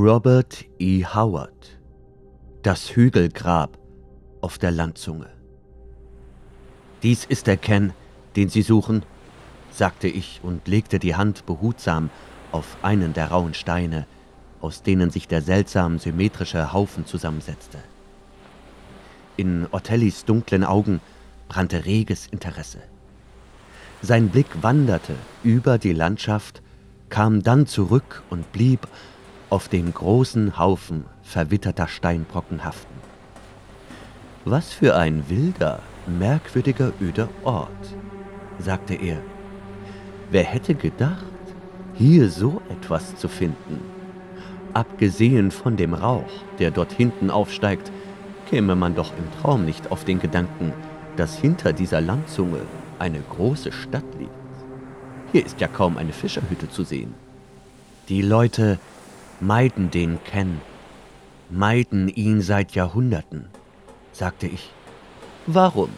Robert E. Howard Das Hügelgrab auf der Landzunge Dies ist der Ken, den Sie suchen, sagte ich und legte die Hand behutsam auf einen der rauen Steine, aus denen sich der seltsam symmetrische Haufen zusammensetzte. In Otellis dunklen Augen brannte reges Interesse. Sein Blick wanderte über die Landschaft, kam dann zurück und blieb auf dem großen Haufen verwitterter Steinbrocken haften. Was für ein wilder, merkwürdiger, öder Ort, sagte er. Wer hätte gedacht, hier so etwas zu finden? Abgesehen von dem Rauch, der dort hinten aufsteigt, käme man doch im Traum nicht auf den Gedanken, dass hinter dieser Landzunge eine große Stadt liegt. Hier ist ja kaum eine Fischerhütte zu sehen. Die Leute meiden den Ken, meiden ihn seit Jahrhunderten, sagte ich. Warum?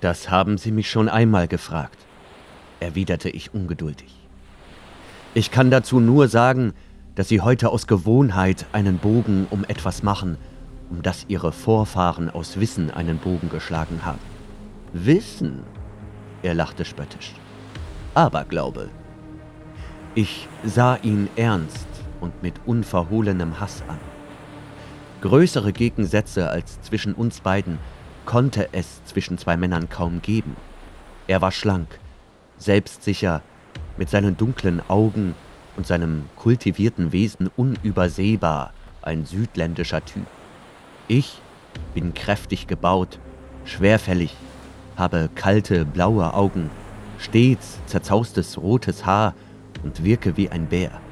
Das haben Sie mich schon einmal gefragt, erwiderte ich ungeduldig. Ich kann dazu nur sagen, dass Sie heute aus Gewohnheit einen Bogen um etwas machen, um das Ihre Vorfahren aus Wissen einen Bogen geschlagen haben. Wissen? Er lachte spöttisch. Aberglaube. Ich sah ihn ernst und mit unverhohlenem Hass an. Größere Gegensätze als zwischen uns beiden konnte es zwischen zwei Männern kaum geben. Er war schlank, selbstsicher, mit seinen dunklen Augen und seinem kultivierten Wesen unübersehbar ein südländischer Typ. Ich bin kräftig gebaut, schwerfällig, habe kalte, blaue Augen, stets zerzaustes rotes Haar und wirke wie ein Bär.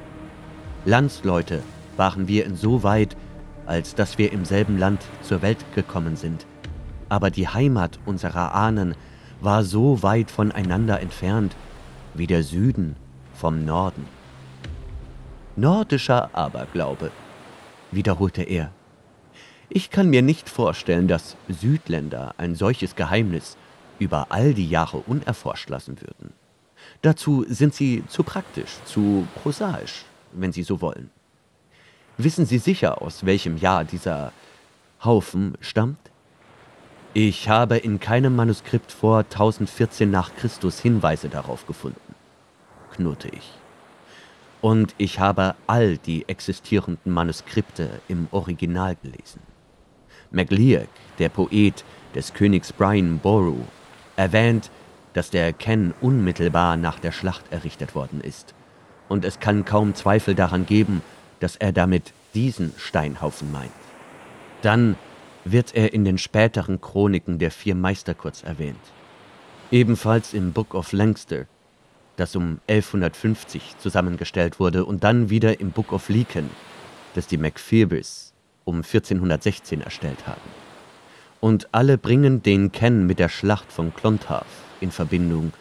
Landsleute waren wir insoweit, als dass wir im selben Land zur Welt gekommen sind. Aber die Heimat unserer Ahnen war so weit voneinander entfernt wie der Süden vom Norden. Nordischer Aberglaube, wiederholte er. Ich kann mir nicht vorstellen, dass Südländer ein solches Geheimnis über all die Jahre unerforscht lassen würden. Dazu sind sie zu praktisch, zu prosaisch, wenn Sie so wollen. Wissen Sie sicher, aus welchem Jahr dieser Haufen stammt? Ich habe in keinem Manuskript vor 1014 nach Christus Hinweise darauf gefunden, knurrte ich. Und ich habe all die existierenden Manuskripte im Original gelesen. MacLeod, der Poet des Königs Brian Boru, erwähnt, dass der Ken unmittelbar nach der Schlacht errichtet worden ist. Und es kann kaum Zweifel daran geben, dass er damit diesen Steinhaufen meint. Dann wird er in den späteren Chroniken der vier Meister kurz erwähnt. Ebenfalls im Book of Leinster, das um 1150 zusammengestellt wurde, und dann wieder im Book of Lecan, das die MacPherbys um 1416 erstellt haben. Und alle bringen den Ken mit der Schlacht von Clontarf in Verbindung,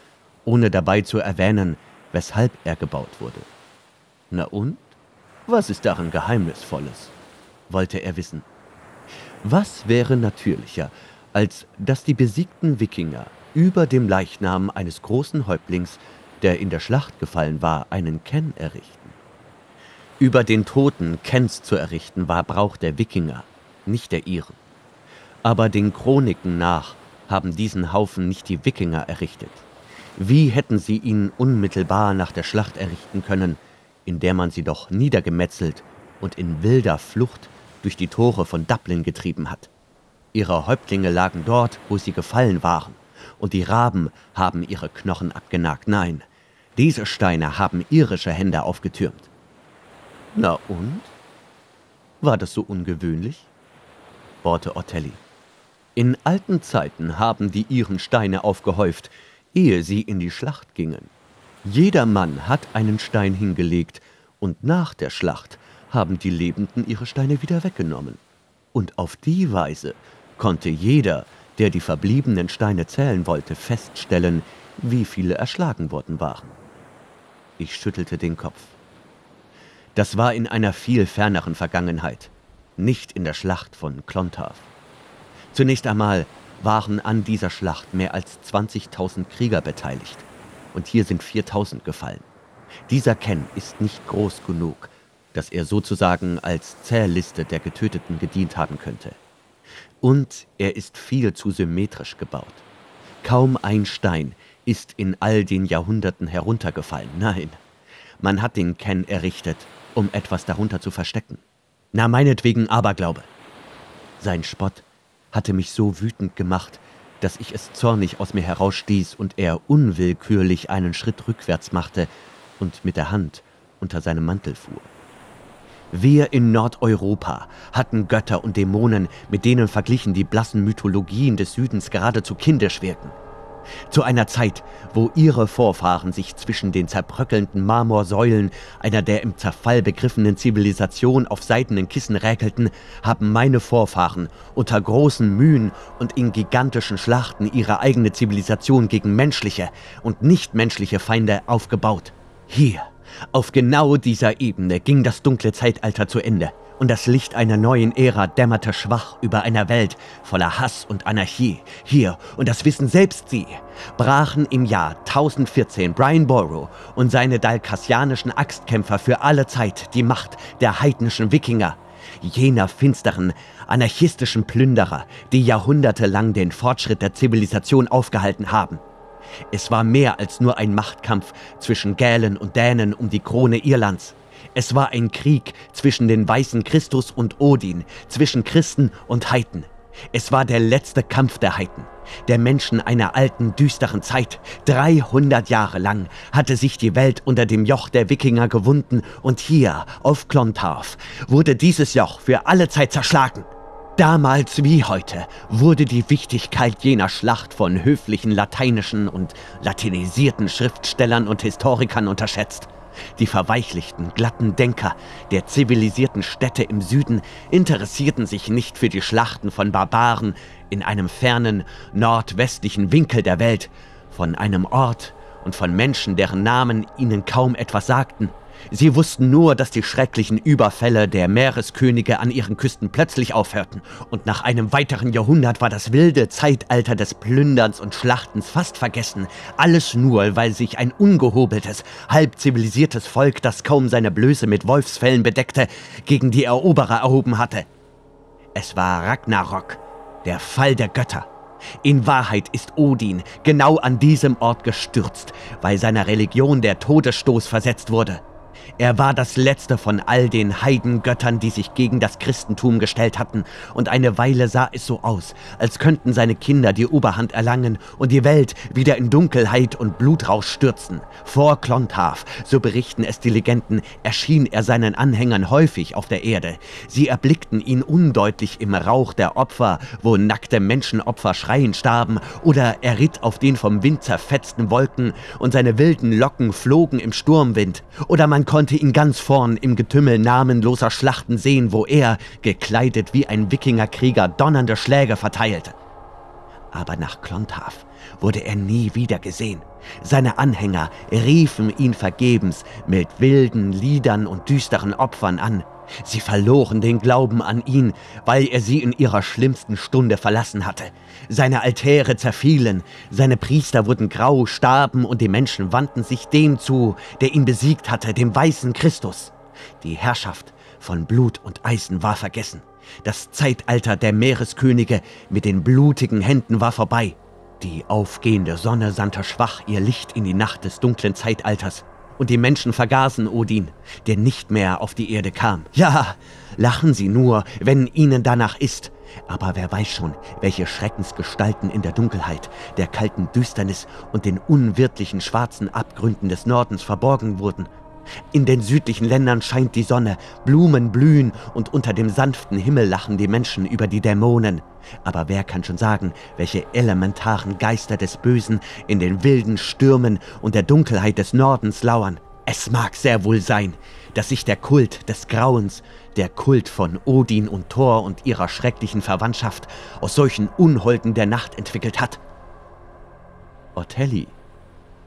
ohne dabei zu erwähnen, weshalb er gebaut wurde. Na und? Was ist daran Geheimnisvolles? wollte er wissen. Was wäre natürlicher, als dass die besiegten Wikinger über dem Leichnam eines großen Häuptlings, der in der Schlacht gefallen war, einen Ken errichten? Über den Toten Kens zu errichten, war Brauch der Wikinger, nicht der ihren. Aber den Chroniken nach haben diesen Haufen nicht die Wikinger errichtet. Wie hätten sie ihn unmittelbar nach der Schlacht errichten können, in der man sie doch niedergemetzelt und in wilder Flucht durch die Tore von Dublin getrieben hat? Ihre Häuptlinge lagen dort, wo sie gefallen waren, und die Raben haben ihre Knochen abgenagt. Nein, diese Steine haben irische Hände aufgetürmt. Na und? War das so ungewöhnlich? bohrte Otelli. In alten Zeiten haben die Iren Steine aufgehäuft, ehe sie in die Schlacht gingen. Jeder Mann hat einen Stein hingelegt, und nach der Schlacht haben die Lebenden ihre Steine wieder weggenommen. Und auf die Weise konnte jeder, der die verbliebenen Steine zählen wollte, feststellen, wie viele erschlagen worden waren. Ich schüttelte den Kopf. Das war in einer viel ferneren Vergangenheit, nicht in der Schlacht von Clontarf. Zunächst einmal waren an dieser Schlacht mehr als 20.000 Krieger beteiligt und hier sind 4.000 gefallen. Dieser Ken ist nicht groß genug, dass er sozusagen als Zähliste der Getöteten gedient haben könnte. Und er ist viel zu symmetrisch gebaut. Kaum ein Stein ist in all den Jahrhunderten heruntergefallen. Nein, man hat den Ken errichtet, um etwas darunter zu verstecken. Na, meinetwegen Aberglaube. Sein Spott hatte mich so wütend gemacht, dass ich es zornig aus mir herausstieß und er unwillkürlich einen Schritt rückwärts machte und mit der Hand unter seinem Mantel fuhr. Wir in Nordeuropa hatten Götter und Dämonen, mit denen verglichen die blassen Mythologien des Südens geradezu kindisch wirken. Zu einer Zeit, wo ihre Vorfahren sich zwischen den zerbröckelnden Marmorsäulen einer der im Zerfall begriffenen Zivilisation auf seidenen Kissen räkelten, haben meine Vorfahren unter großen Mühen und in gigantischen Schlachten ihre eigene Zivilisation gegen menschliche und nichtmenschliche Feinde aufgebaut. Hier, auf genau dieser Ebene ging das dunkle Zeitalter zu Ende und das Licht einer neuen Ära dämmerte schwach über einer Welt voller Hass und Anarchie. Hier, und das wissen selbst sie, brachen im Jahr 1014 Brian Boru und seine dalkassianischen Axtkämpfer für alle Zeit die Macht der heidnischen Wikinger, jener finsteren, anarchistischen Plünderer, die jahrhundertelang den Fortschritt der Zivilisation aufgehalten haben. Es war mehr als nur ein Machtkampf zwischen Gälen und Dänen um die Krone Irlands. Es war ein Krieg zwischen den weißen Christus und Odin, zwischen Christen und Heiden. Es war der letzte Kampf der Heiden, der Menschen einer alten, düsteren Zeit. 300 Jahre lang hatte sich die Welt unter dem Joch der Wikinger gewunden und hier, auf Clontarf, wurde dieses Joch für alle Zeit zerschlagen. Damals wie heute wurde die Wichtigkeit jener Schlacht von höflichen lateinischen und latinisierten Schriftstellern und Historikern unterschätzt. Die verweichlichten, glatten Denker der zivilisierten Städte im Süden interessierten sich nicht für die Schlachten von Barbaren in einem fernen, nordwestlichen Winkel der Welt, von einem Ort und von Menschen, deren Namen ihnen kaum etwas sagten. Sie wussten nur, dass die schrecklichen Überfälle der Meereskönige an ihren Küsten plötzlich aufhörten, und nach einem weiteren Jahrhundert war das wilde Zeitalter des Plünderns und Schlachtens fast vergessen, alles nur, weil sich ein ungehobeltes, halb zivilisiertes Volk, das kaum seine Blöße mit Wolfsfällen bedeckte, gegen die Eroberer erhoben hatte. Es war Ragnarok, der Fall der Götter. In Wahrheit ist Odin genau an diesem Ort gestürzt, weil seiner Religion der Todesstoß versetzt wurde. Er war das letzte von all den Heidengöttern, die sich gegen das Christentum gestellt hatten, und eine Weile sah es so aus, als könnten seine Kinder die Oberhand erlangen und die Welt wieder in Dunkelheit und Blutrausch stürzen. Vor Clontarf, so berichten es die Legenden, erschien er seinen Anhängern häufig auf der Erde. Sie erblickten ihn undeutlich im Rauch der Opfer, wo nackte Menschenopfer schreiend starben, oder er ritt auf den vom Wind zerfetzten Wolken und seine wilden Locken flogen im Sturmwind, oder man konnte ihn ganz vorn im Getümmel namenloser Schlachten sehen, wo er, gekleidet wie ein Wikingerkrieger, donnernde Schläge verteilte. Aber nach Clontarf wurde er nie wieder gesehen. Seine Anhänger riefen ihn vergebens mit wilden Liedern und düsteren Opfern an. Sie verloren den Glauben an ihn, weil er sie in ihrer schlimmsten Stunde verlassen hatte. Seine Altäre zerfielen, seine Priester wurden grau, starben und die Menschen wandten sich dem zu, der ihn besiegt hatte, dem weißen Christus. Die Herrschaft von Blut und Eisen war vergessen. Das Zeitalter der Meereskönige mit den blutigen Händen war vorbei. Die aufgehende Sonne sandte schwach ihr Licht in die Nacht des dunklen Zeitalters und die Menschen vergaßen Odin, der nicht mehr auf die Erde kam. Ja, lachen sie nur, wenn ihnen danach ist. Aber wer weiß schon, welche Schreckensgestalten in der Dunkelheit, der kalten Düsternis und den unwirtlichen schwarzen Abgründen des Nordens verborgen wurden in den südlichen Ländern scheint die Sonne, Blumen blühen und unter dem sanften Himmel lachen die Menschen über die Dämonen. Aber wer kann schon sagen, welche elementaren Geister des Bösen in den wilden Stürmen und der Dunkelheit des Nordens lauern? Es mag sehr wohl sein, dass sich der Kult des Grauens, der Kult von Odin und Thor und ihrer schrecklichen Verwandtschaft aus solchen Unholden der Nacht entwickelt hat. Ortelli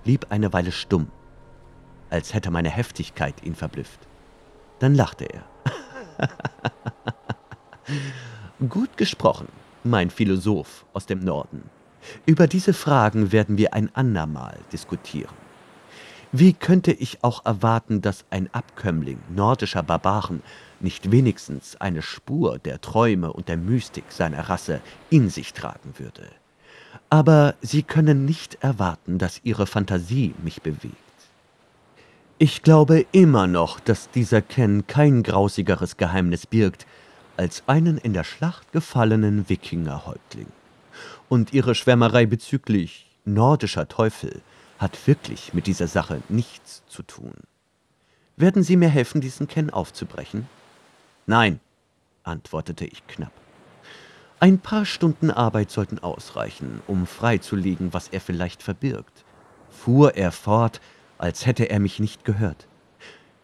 blieb eine Weile stumm als hätte meine Heftigkeit ihn verblüfft. Dann lachte er. Gut gesprochen, mein Philosoph aus dem Norden. Über diese Fragen werden wir ein andermal diskutieren. Wie könnte ich auch erwarten, dass ein Abkömmling nordischer Barbaren nicht wenigstens eine Spur der Träume und der Mystik seiner Rasse in sich tragen würde? Aber Sie können nicht erwarten, dass Ihre Fantasie mich bewegt. Ich glaube immer noch, dass dieser Ken kein grausigeres Geheimnis birgt als einen in der Schlacht gefallenen Wikingerhäuptling. Und Ihre Schwärmerei bezüglich nordischer Teufel hat wirklich mit dieser Sache nichts zu tun. Werden Sie mir helfen, diesen Ken aufzubrechen? Nein, antwortete ich knapp. Ein paar Stunden Arbeit sollten ausreichen, um freizulegen, was er vielleicht verbirgt, fuhr er fort, als hätte er mich nicht gehört.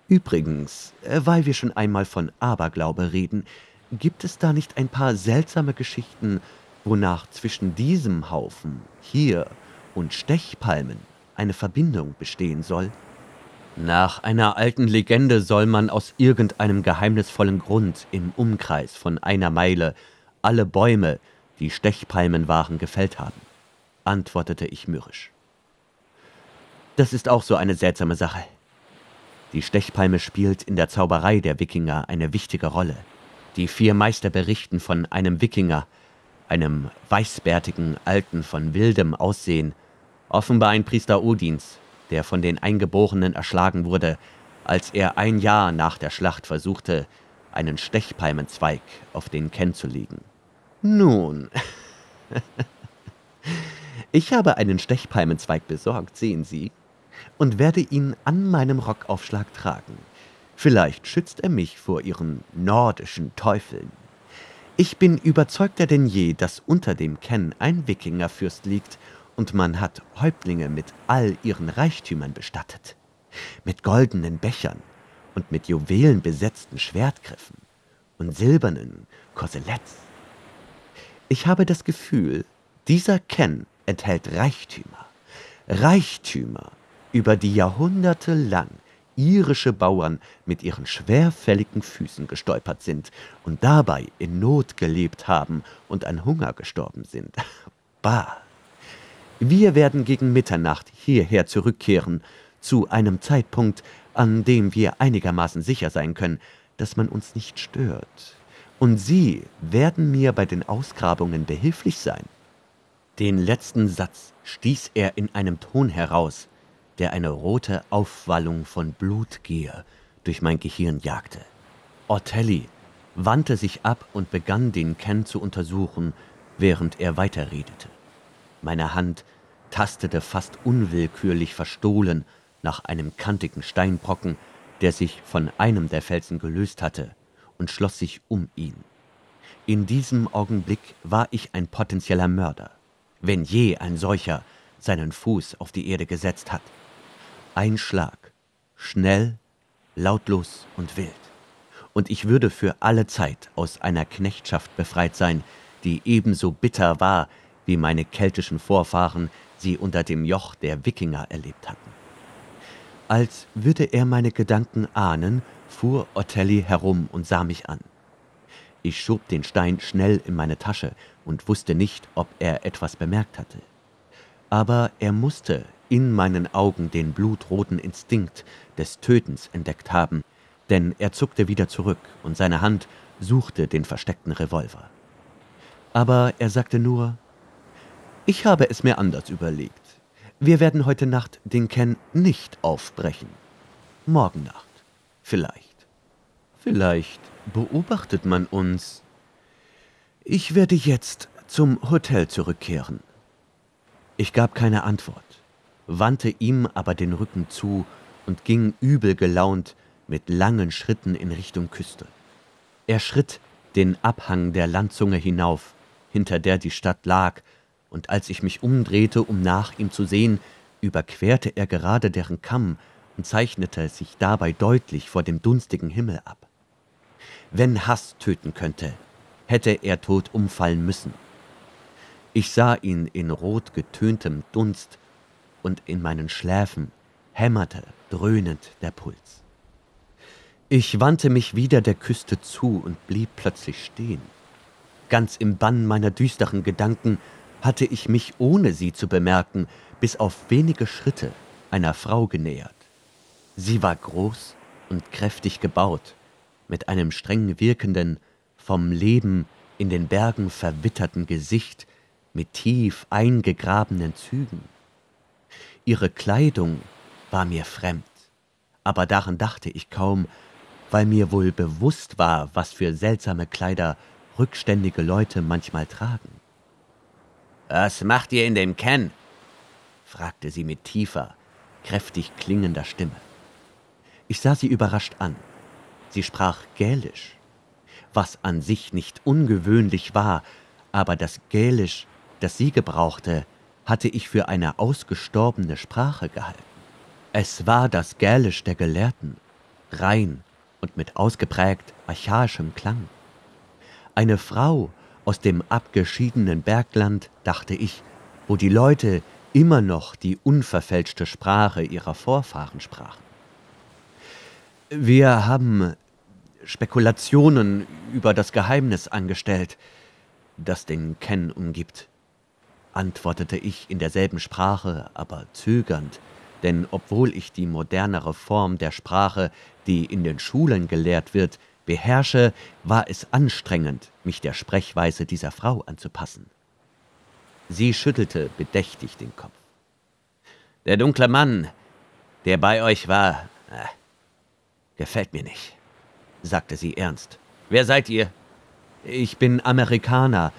Übrigens, äh, weil wir schon einmal von Aberglaube reden, gibt es da nicht ein paar seltsame Geschichten, wonach zwischen diesem Haufen hier und Stechpalmen eine Verbindung bestehen soll? Nach einer alten Legende soll man aus irgendeinem geheimnisvollen Grund im Umkreis von einer Meile alle Bäume, die Stechpalmen waren, gefällt haben, antwortete ich mürrisch. Das ist auch so eine seltsame Sache. Die Stechpalme spielt in der Zauberei der Wikinger eine wichtige Rolle. Die vier Meister berichten von einem Wikinger, einem weißbärtigen Alten von wildem Aussehen, offenbar ein Priester Odins, der von den Eingeborenen erschlagen wurde, als er ein Jahr nach der Schlacht versuchte, einen Stechpalmenzweig auf den Ken zu legen. Nun, ich habe einen Stechpalmenzweig besorgt, sehen Sie, und werde ihn an meinem Rockaufschlag tragen. Vielleicht schützt er mich vor Ihren nordischen Teufeln. Ich bin überzeugter denn je, dass unter dem Ken ein Wikingerfürst liegt und man hat Häuptlinge mit all ihren Reichtümern bestattet, mit goldenen Bechern und mit Juwelen besetzten Schwertgriffen und silbernen Korseletts. Ich habe das Gefühl, dieser Ken enthält Reichtümer, Reichtümer, über die Jahrhunderte lang irische Bauern mit ihren schwerfälligen Füßen gestolpert sind und dabei in Not gelebt haben und an Hunger gestorben sind. Bah! Wir werden gegen Mitternacht hierher zurückkehren, zu einem Zeitpunkt, an dem wir einigermaßen sicher sein können, dass man uns nicht stört. Und Sie werden mir bei den Ausgrabungen behilflich sein. Den letzten Satz stieß er in einem Ton heraus, der eine rote Aufwallung von Blutgier durch mein Gehirn jagte. Ortelli wandte sich ab und begann den Ken zu untersuchen, während er weiterredete. Meine Hand tastete fast unwillkürlich verstohlen nach einem kantigen Steinbrocken, der sich von einem der Felsen gelöst hatte, und schloss sich um ihn. In diesem Augenblick war ich ein potenzieller Mörder, wenn je ein solcher seinen Fuß auf die Erde gesetzt hat. Ein Schlag, schnell, lautlos und wild. Und ich würde für alle Zeit aus einer Knechtschaft befreit sein, die ebenso bitter war wie meine keltischen Vorfahren sie unter dem Joch der Wikinger erlebt hatten. Als würde er meine Gedanken ahnen, fuhr Otelli herum und sah mich an. Ich schob den Stein schnell in meine Tasche und wusste nicht, ob er etwas bemerkt hatte. Aber er musste in meinen Augen den blutroten Instinkt des Tötens entdeckt haben, denn er zuckte wieder zurück und seine Hand suchte den versteckten Revolver. Aber er sagte nur, ich habe es mir anders überlegt. Wir werden heute Nacht den Ken nicht aufbrechen. Morgen Nacht. Vielleicht. Vielleicht beobachtet man uns. Ich werde jetzt zum Hotel zurückkehren. Ich gab keine Antwort, wandte ihm aber den Rücken zu und ging übel gelaunt mit langen Schritten in Richtung Küste. Er schritt den Abhang der Landzunge hinauf, hinter der die Stadt lag und als ich mich umdrehte, um nach ihm zu sehen, überquerte er gerade deren Kamm und zeichnete sich dabei deutlich vor dem dunstigen Himmel ab. Wenn Hass töten könnte, hätte er tot umfallen müssen. Ich sah ihn in rot getöntem Dunst, und in meinen Schläfen hämmerte dröhnend der Puls. Ich wandte mich wieder der Küste zu und blieb plötzlich stehen. Ganz im Bann meiner düsteren Gedanken hatte ich mich, ohne sie zu bemerken, bis auf wenige Schritte einer Frau genähert, Sie war groß und kräftig gebaut, mit einem streng wirkenden, vom Leben in den Bergen verwitterten Gesicht mit tief eingegrabenen Zügen. Ihre Kleidung war mir fremd, aber daran dachte ich kaum, weil mir wohl bewusst war, was für seltsame Kleider rückständige Leute manchmal tragen. Was macht ihr in dem Ken? fragte sie mit tiefer, kräftig klingender Stimme. Ich sah sie überrascht an. Sie sprach Gälisch, was an sich nicht ungewöhnlich war, aber das Gälisch, das sie gebrauchte, hatte ich für eine ausgestorbene Sprache gehalten. Es war das Gälisch der Gelehrten, rein und mit ausgeprägt archaischem Klang. Eine Frau aus dem abgeschiedenen Bergland, dachte ich, wo die Leute immer noch die unverfälschte Sprache ihrer Vorfahren sprachen. Wir haben Spekulationen über das Geheimnis angestellt, das den Ken umgibt, antwortete ich in derselben Sprache, aber zögernd, denn obwohl ich die modernere Form der Sprache, die in den Schulen gelehrt wird, beherrsche, war es anstrengend, mich der Sprechweise dieser Frau anzupassen. Sie schüttelte bedächtig den Kopf. Der dunkle Mann, der bei euch war, äh, gefällt mir nicht, sagte sie ernst. Wer seid ihr? Ich bin Amerikaner,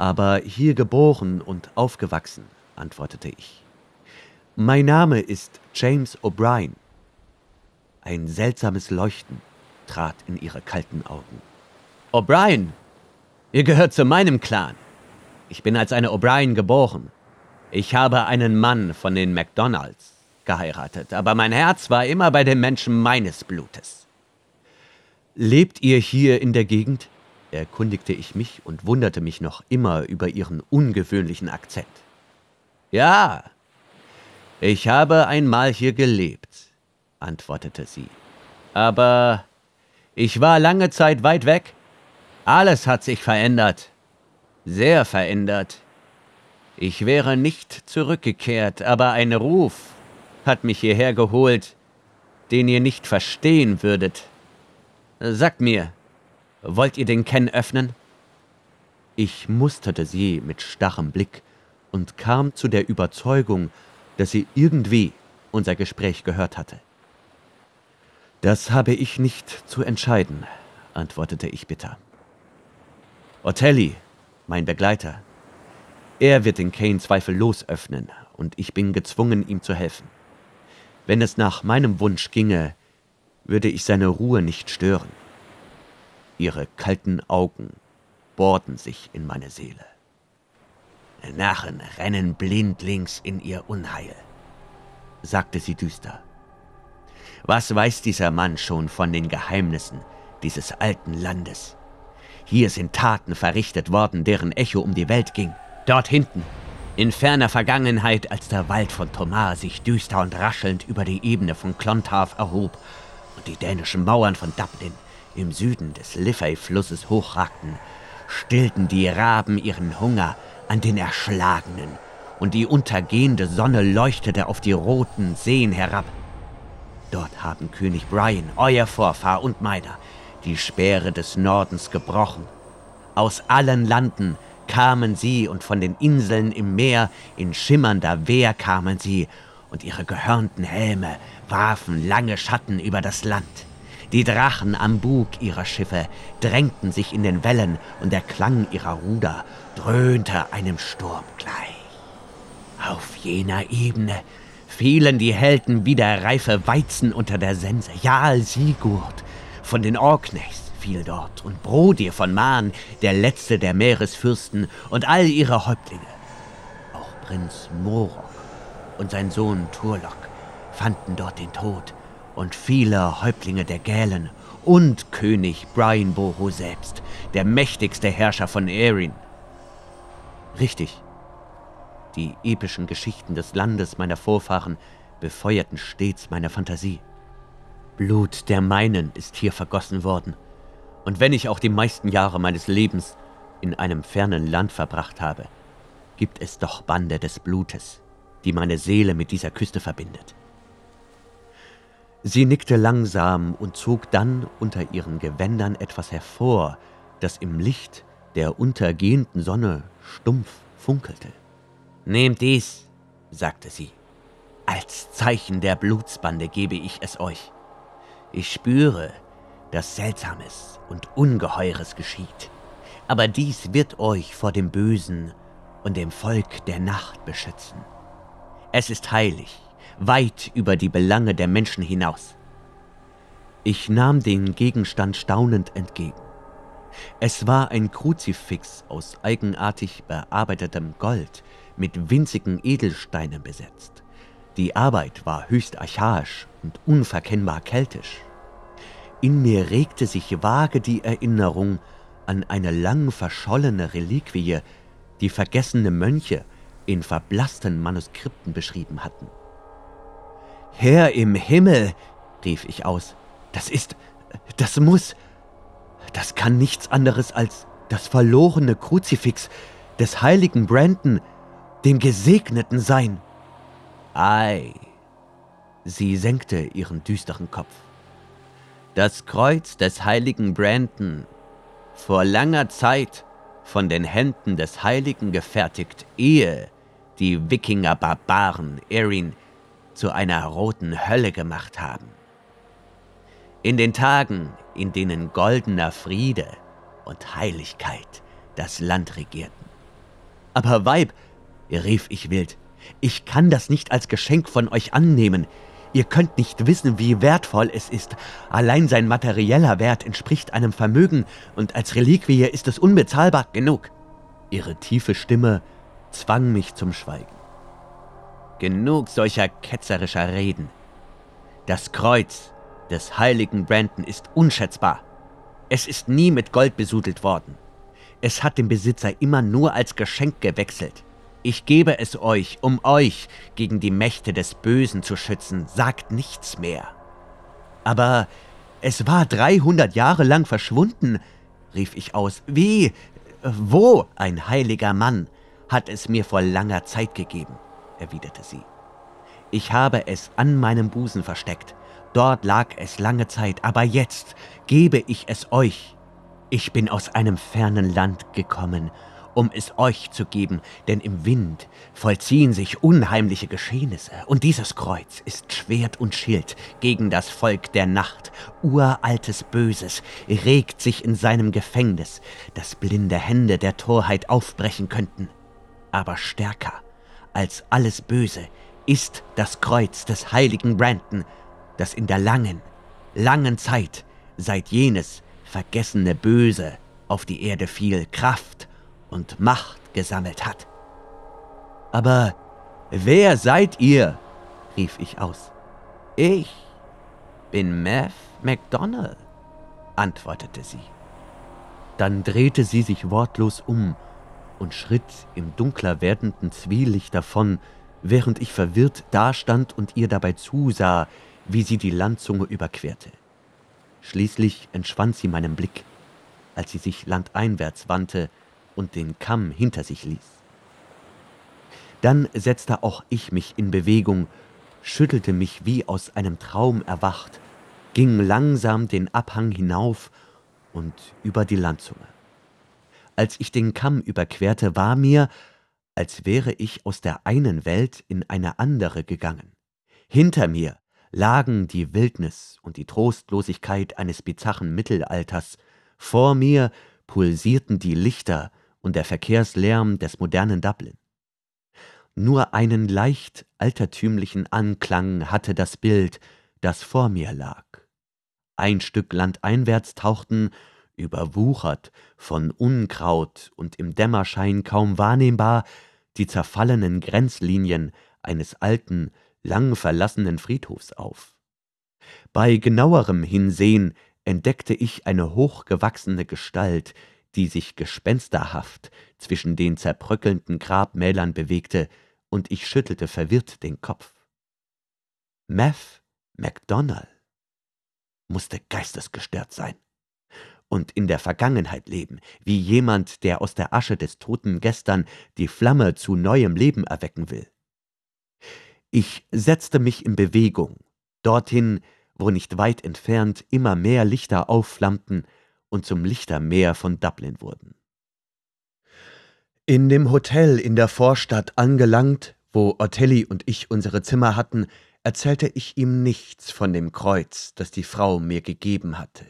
aber hier geboren und aufgewachsen, antwortete ich. Mein Name ist James O'Brien. Ein seltsames Leuchten trat in ihre kalten Augen. O'Brien, ihr gehört zu meinem Clan. Ich bin als eine O'Brien geboren. Ich habe einen Mann von den McDonalds geheiratet, aber mein Herz war immer bei den Menschen meines Blutes. Lebt ihr hier in der Gegend? Erkundigte ich mich und wunderte mich noch immer über ihren ungewöhnlichen Akzent. Ja, ich habe einmal hier gelebt, antwortete sie. Aber ich war lange Zeit weit weg. Alles hat sich verändert. Sehr verändert. Ich wäre nicht zurückgekehrt, aber ein Ruf hat mich hierher geholt, den ihr nicht verstehen würdet. Sagt mir, wollt ihr den Ken öffnen? Ich musterte sie mit starrem Blick und kam zu der Überzeugung, dass sie irgendwie unser Gespräch gehört hatte. Das habe ich nicht zu entscheiden, antwortete ich bitter. Otelli, mein Begleiter, er wird den Kane zweifellos öffnen, und ich bin gezwungen, ihm zu helfen. Wenn es nach meinem Wunsch ginge, würde ich seine Ruhe nicht stören. Ihre kalten Augen bohrten sich in meine Seele. Narren rennen blindlings in ihr Unheil, sagte sie düster. Was weiß dieser Mann schon von den Geheimnissen dieses alten Landes? Hier sind Taten verrichtet worden, deren Echo um die Welt ging. Dort hinten, in ferner Vergangenheit, als der Wald von Tomar sich düster und raschelnd über die Ebene von Clontarf erhob und die dänischen Mauern von Dublin im Süden des Liffey-Flusses hochragten, stillten die Raben ihren Hunger an den Erschlagenen, und die untergehende Sonne leuchtete auf die roten Seen herab. Dort haben König Brian, euer Vorfahr und meiner, die Speere des Nordens gebrochen. Aus allen Landen kamen sie und von den Inseln im Meer in schimmernder Wehr kamen sie, und ihre gehörnten Helme warfen lange Schatten über das Land. Die Drachen am Bug ihrer Schiffe drängten sich in den Wellen, und der Klang ihrer Ruder dröhnte einem Sturm gleich. Auf jener Ebene fielen die Helden wie der reife Weizen unter der Sense. Jarl Sigurd von den Orkneys fiel dort und Brodir von Mahn, der letzte der Meeresfürsten und all ihre Häuptlinge. Auch Prinz Morok und sein Sohn Turlok fanden dort den Tod und viele Häuptlinge der Gälen und König Brian Boho selbst, der mächtigste Herrscher von Erin. Richtig, die epischen Geschichten des Landes meiner Vorfahren befeuerten stets meine Fantasie. Blut der meinen ist hier vergossen worden, und wenn ich auch die meisten Jahre meines Lebens in einem fernen Land verbracht habe, gibt es doch Bande des Blutes, die meine Seele mit dieser Küste verbindet. Sie nickte langsam und zog dann unter ihren Gewändern etwas hervor, das im Licht der untergehenden Sonne stumpf funkelte. Nehmt dies, sagte sie. Als Zeichen der Blutsbande gebe ich es euch. Ich spüre, dass Seltsames und Ungeheures geschieht, aber dies wird euch vor dem Bösen und dem Volk der Nacht beschützen. Es ist heilig, weit über die Belange der Menschen hinaus. Ich nahm den Gegenstand staunend entgegen. Es war ein Kruzifix aus eigenartig bearbeitetem Gold mit winzigen Edelsteinen besetzt. Die Arbeit war höchst archaisch und unverkennbar keltisch. In mir regte sich vage die Erinnerung an eine lang verschollene Reliquie, die vergessene Mönche in verblassten Manuskripten beschrieben hatten. Herr im Himmel, rief ich aus, das ist, das muss, das kann nichts anderes als das verlorene Kruzifix des heiligen Brandon, dem Gesegneten sein. Ei, sie senkte ihren düsteren Kopf. Das Kreuz des heiligen Brandon, vor langer Zeit von den Händen des Heiligen gefertigt, ehe die Wikinger-Barbaren Erin zu einer roten Hölle gemacht haben. In den Tagen, in denen goldener Friede und Heiligkeit das Land regierten. Aber Weib, rief ich wild, ich kann das nicht als Geschenk von euch annehmen. Ihr könnt nicht wissen, wie wertvoll es ist. Allein sein materieller Wert entspricht einem Vermögen, und als Reliquie ist es unbezahlbar genug. Ihre tiefe Stimme zwang mich zum Schweigen. Genug solcher ketzerischer Reden. Das Kreuz des heiligen Brandon ist unschätzbar. Es ist nie mit Gold besudelt worden. Es hat den Besitzer immer nur als Geschenk gewechselt. Ich gebe es euch, um euch gegen die Mächte des Bösen zu schützen. Sagt nichts mehr. Aber es war 300 Jahre lang verschwunden, rief ich aus. Wie? Wo? Ein heiliger Mann hat es mir vor langer Zeit gegeben erwiderte sie. Ich habe es an meinem Busen versteckt. Dort lag es lange Zeit, aber jetzt gebe ich es euch. Ich bin aus einem fernen Land gekommen, um es euch zu geben, denn im Wind vollziehen sich unheimliche Geschehnisse, und dieses Kreuz ist Schwert und Schild gegen das Volk der Nacht. Uraltes Böses regt sich in seinem Gefängnis, das blinde Hände der Torheit aufbrechen könnten. Aber stärker als alles Böse ist das Kreuz des heiligen Brandon, das in der langen, langen Zeit seit jenes vergessene Böse auf die Erde fiel, Kraft und Macht gesammelt hat. Aber wer seid ihr? rief ich aus. Ich bin Mav MacDonald, antwortete sie. Dann drehte sie sich wortlos um und schritt im dunkler werdenden Zwielicht davon, während ich verwirrt dastand und ihr dabei zusah, wie sie die Landzunge überquerte. Schließlich entschwand sie meinem Blick, als sie sich landeinwärts wandte und den Kamm hinter sich ließ. Dann setzte auch ich mich in Bewegung, schüttelte mich wie aus einem Traum erwacht, ging langsam den Abhang hinauf und über die Landzunge. Als ich den Kamm überquerte, war mir, als wäre ich aus der einen Welt in eine andere gegangen. Hinter mir lagen die Wildnis und die Trostlosigkeit eines bizarren Mittelalters, vor mir pulsierten die Lichter und der Verkehrslärm des modernen Dublin. Nur einen leicht altertümlichen Anklang hatte das Bild, das vor mir lag. Ein Stück landeinwärts tauchten überwuchert von Unkraut und im Dämmerschein kaum wahrnehmbar die zerfallenen Grenzlinien eines alten, lang verlassenen Friedhofs auf. Bei genauerem Hinsehen entdeckte ich eine hochgewachsene Gestalt, die sich gespensterhaft zwischen den zerbröckelnden Grabmälern bewegte, und ich schüttelte verwirrt den Kopf. Math MacDonald musste geistesgestört sein und in der Vergangenheit leben, wie jemand, der aus der Asche des toten Gestern die Flamme zu neuem Leben erwecken will. Ich setzte mich in Bewegung, dorthin, wo nicht weit entfernt immer mehr Lichter aufflammten und zum Lichtermeer von Dublin wurden. In dem Hotel in der Vorstadt angelangt, wo Othelli und ich unsere Zimmer hatten, erzählte ich ihm nichts von dem Kreuz, das die Frau mir gegeben hatte.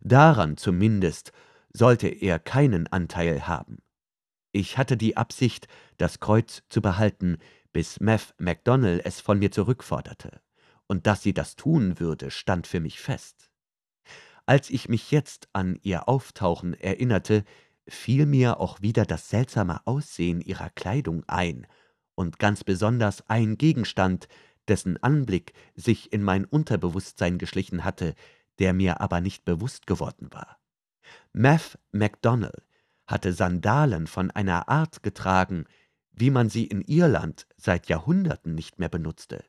Daran zumindest sollte er keinen Anteil haben. Ich hatte die Absicht, das Kreuz zu behalten, bis Mev MacDonald es von mir zurückforderte, und dass sie das tun würde, stand für mich fest. Als ich mich jetzt an ihr Auftauchen erinnerte, fiel mir auch wieder das seltsame Aussehen ihrer Kleidung ein, und ganz besonders ein Gegenstand, dessen Anblick sich in mein Unterbewusstsein geschlichen hatte, der mir aber nicht bewusst geworden war. Math MacDonald hatte Sandalen von einer Art getragen, wie man sie in Irland seit Jahrhunderten nicht mehr benutzte.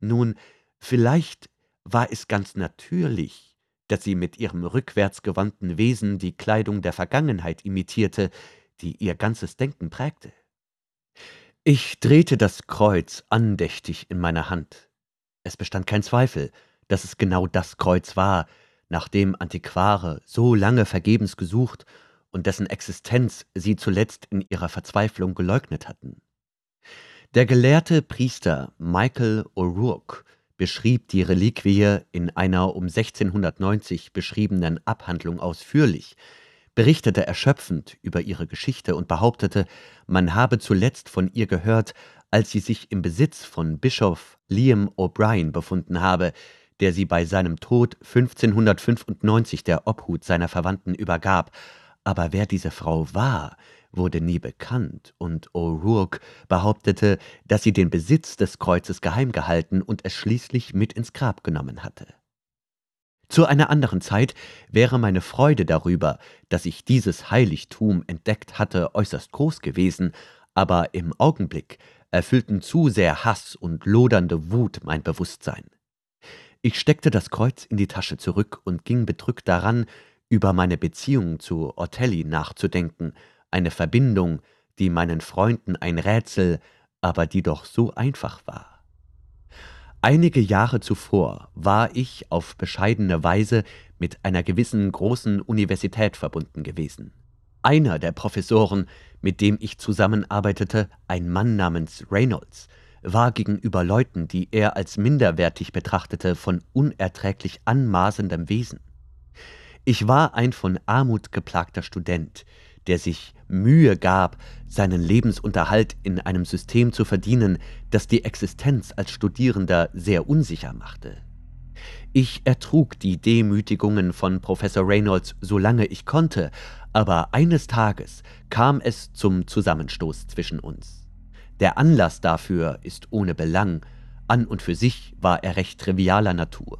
Nun, vielleicht war es ganz natürlich, dass sie mit ihrem rückwärtsgewandten Wesen die Kleidung der Vergangenheit imitierte, die ihr ganzes Denken prägte. Ich drehte das Kreuz andächtig in meiner Hand. Es bestand kein Zweifel, dass es genau das Kreuz war, nach dem Antiquare so lange vergebens gesucht und dessen Existenz sie zuletzt in ihrer Verzweiflung geleugnet hatten. Der gelehrte Priester Michael O'Rourke beschrieb die Reliquie in einer um 1690 beschriebenen Abhandlung ausführlich, berichtete erschöpfend über ihre Geschichte und behauptete, man habe zuletzt von ihr gehört, als sie sich im Besitz von Bischof Liam O'Brien befunden habe, der sie bei seinem Tod 1595 der Obhut seiner Verwandten übergab, aber wer diese Frau war, wurde nie bekannt, und O'Rourke behauptete, dass sie den Besitz des Kreuzes geheim gehalten und es schließlich mit ins Grab genommen hatte. Zu einer anderen Zeit wäre meine Freude darüber, dass ich dieses Heiligtum entdeckt hatte, äußerst groß gewesen, aber im Augenblick erfüllten zu sehr Hass und lodernde Wut mein Bewusstsein. Ich steckte das Kreuz in die Tasche zurück und ging bedrückt daran, über meine Beziehung zu Othelli nachzudenken, eine Verbindung, die meinen Freunden ein Rätsel, aber die doch so einfach war. Einige Jahre zuvor war ich auf bescheidene Weise mit einer gewissen großen Universität verbunden gewesen. Einer der Professoren, mit dem ich zusammenarbeitete, ein Mann namens Reynolds, war gegenüber Leuten, die er als minderwertig betrachtete, von unerträglich anmaßendem Wesen. Ich war ein von Armut geplagter Student, der sich Mühe gab, seinen Lebensunterhalt in einem System zu verdienen, das die Existenz als Studierender sehr unsicher machte. Ich ertrug die Demütigungen von Professor Reynolds, solange ich konnte, aber eines Tages kam es zum Zusammenstoß zwischen uns. Der Anlass dafür ist ohne Belang, an und für sich war er recht trivialer Natur.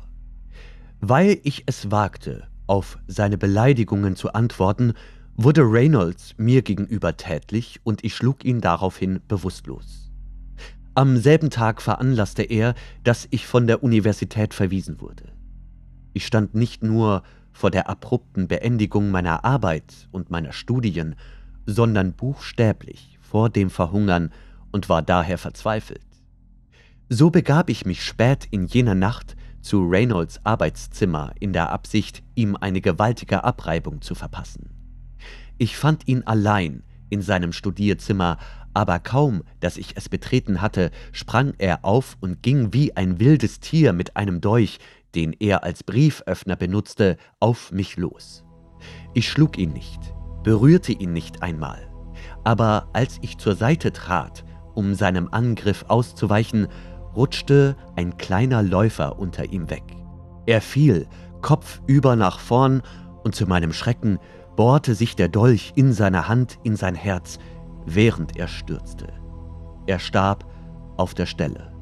Weil ich es wagte, auf seine Beleidigungen zu antworten, wurde Reynolds mir gegenüber tätlich und ich schlug ihn daraufhin bewusstlos. Am selben Tag veranlasste er, dass ich von der Universität verwiesen wurde. Ich stand nicht nur vor der abrupten Beendigung meiner Arbeit und meiner Studien, sondern buchstäblich vor dem Verhungern und war daher verzweifelt. So begab ich mich spät in jener Nacht zu Reynolds Arbeitszimmer in der Absicht, ihm eine gewaltige Abreibung zu verpassen. Ich fand ihn allein in seinem Studierzimmer, aber kaum, dass ich es betreten hatte, sprang er auf und ging wie ein wildes Tier mit einem Dolch, den er als Brieföffner benutzte, auf mich los. Ich schlug ihn nicht, berührte ihn nicht einmal, aber als ich zur Seite trat, um seinem Angriff auszuweichen, rutschte ein kleiner Läufer unter ihm weg. Er fiel, kopfüber nach vorn, und zu meinem Schrecken bohrte sich der Dolch in seiner Hand in sein Herz, während er stürzte. Er starb auf der Stelle.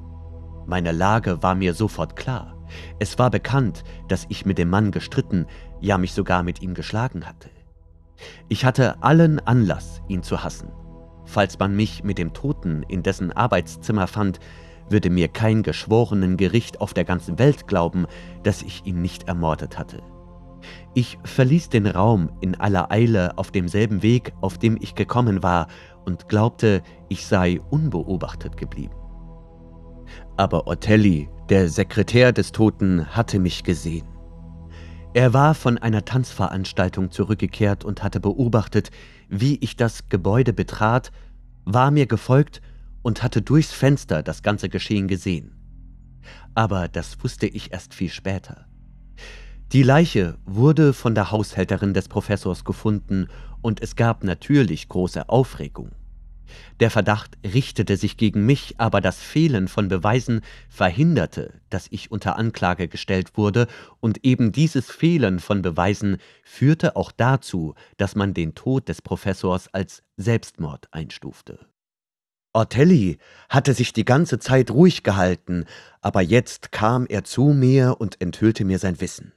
Meine Lage war mir sofort klar. Es war bekannt, dass ich mit dem Mann gestritten, ja mich sogar mit ihm geschlagen hatte. Ich hatte allen Anlass, ihn zu hassen. Falls man mich mit dem Toten in dessen Arbeitszimmer fand, würde mir kein geschworenen Gericht auf der ganzen Welt glauben, dass ich ihn nicht ermordet hatte. Ich verließ den Raum in aller Eile auf demselben Weg, auf dem ich gekommen war, und glaubte, ich sei unbeobachtet geblieben. Aber Otelli, der Sekretär des Toten, hatte mich gesehen. Er war von einer Tanzveranstaltung zurückgekehrt und hatte beobachtet, wie ich das Gebäude betrat, war mir gefolgt und hatte durchs Fenster das ganze Geschehen gesehen. Aber das wusste ich erst viel später. Die Leiche wurde von der Haushälterin des Professors gefunden und es gab natürlich große Aufregung. Der Verdacht richtete sich gegen mich, aber das Fehlen von Beweisen verhinderte, dass ich unter Anklage gestellt wurde, und eben dieses Fehlen von Beweisen führte auch dazu, dass man den Tod des Professors als Selbstmord einstufte. Ortelli hatte sich die ganze Zeit ruhig gehalten, aber jetzt kam er zu mir und enthüllte mir sein Wissen.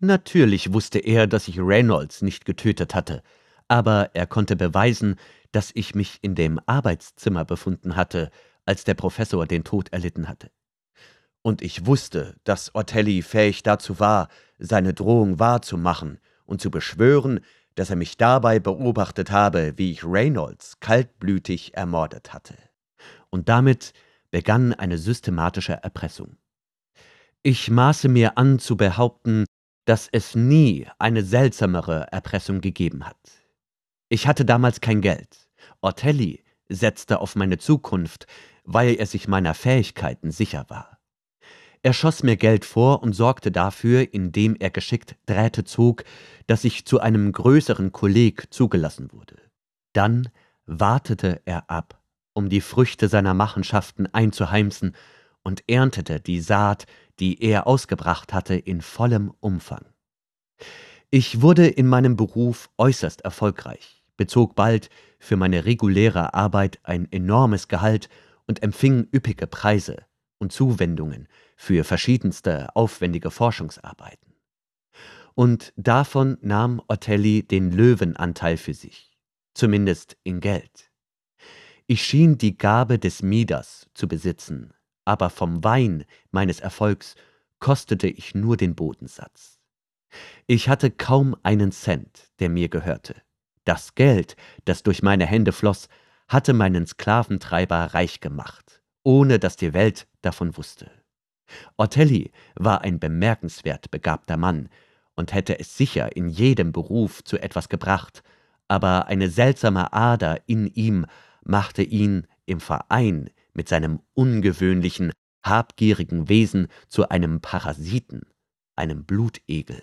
Natürlich wusste er, dass ich Reynolds nicht getötet hatte, aber er konnte beweisen, dass ich mich in dem Arbeitszimmer befunden hatte, als der Professor den Tod erlitten hatte. Und ich wusste, dass Ortelli fähig dazu war, seine Drohung wahrzumachen und zu beschwören, dass er mich dabei beobachtet habe, wie ich Reynolds kaltblütig ermordet hatte. Und damit begann eine systematische Erpressung. Ich maße mir an zu behaupten, dass es nie eine seltsamere Erpressung gegeben hat. Ich hatte damals kein Geld. Ortelli setzte auf meine Zukunft, weil er sich meiner Fähigkeiten sicher war. Er schoss mir Geld vor und sorgte dafür, indem er geschickt Drähte zog, dass ich zu einem größeren Kolleg zugelassen wurde. Dann wartete er ab, um die Früchte seiner Machenschaften einzuheimsen, und erntete die Saat, die er ausgebracht hatte, in vollem Umfang. Ich wurde in meinem Beruf äußerst erfolgreich, bezog bald für meine reguläre Arbeit ein enormes Gehalt und empfing üppige Preise und Zuwendungen für verschiedenste aufwendige Forschungsarbeiten. Und davon nahm Otelli den Löwenanteil für sich, zumindest in Geld. Ich schien die Gabe des Midas zu besitzen, aber vom Wein meines Erfolgs kostete ich nur den Bodensatz. Ich hatte kaum einen Cent, der mir gehörte. Das Geld, das durch meine Hände floss, hatte meinen Sklaventreiber reich gemacht, ohne dass die Welt davon wusste. Ortelli war ein bemerkenswert begabter Mann und hätte es sicher in jedem Beruf zu etwas gebracht, aber eine seltsame Ader in ihm machte ihn im Verein mit seinem ungewöhnlichen, habgierigen Wesen zu einem Parasiten, einem Blutegel.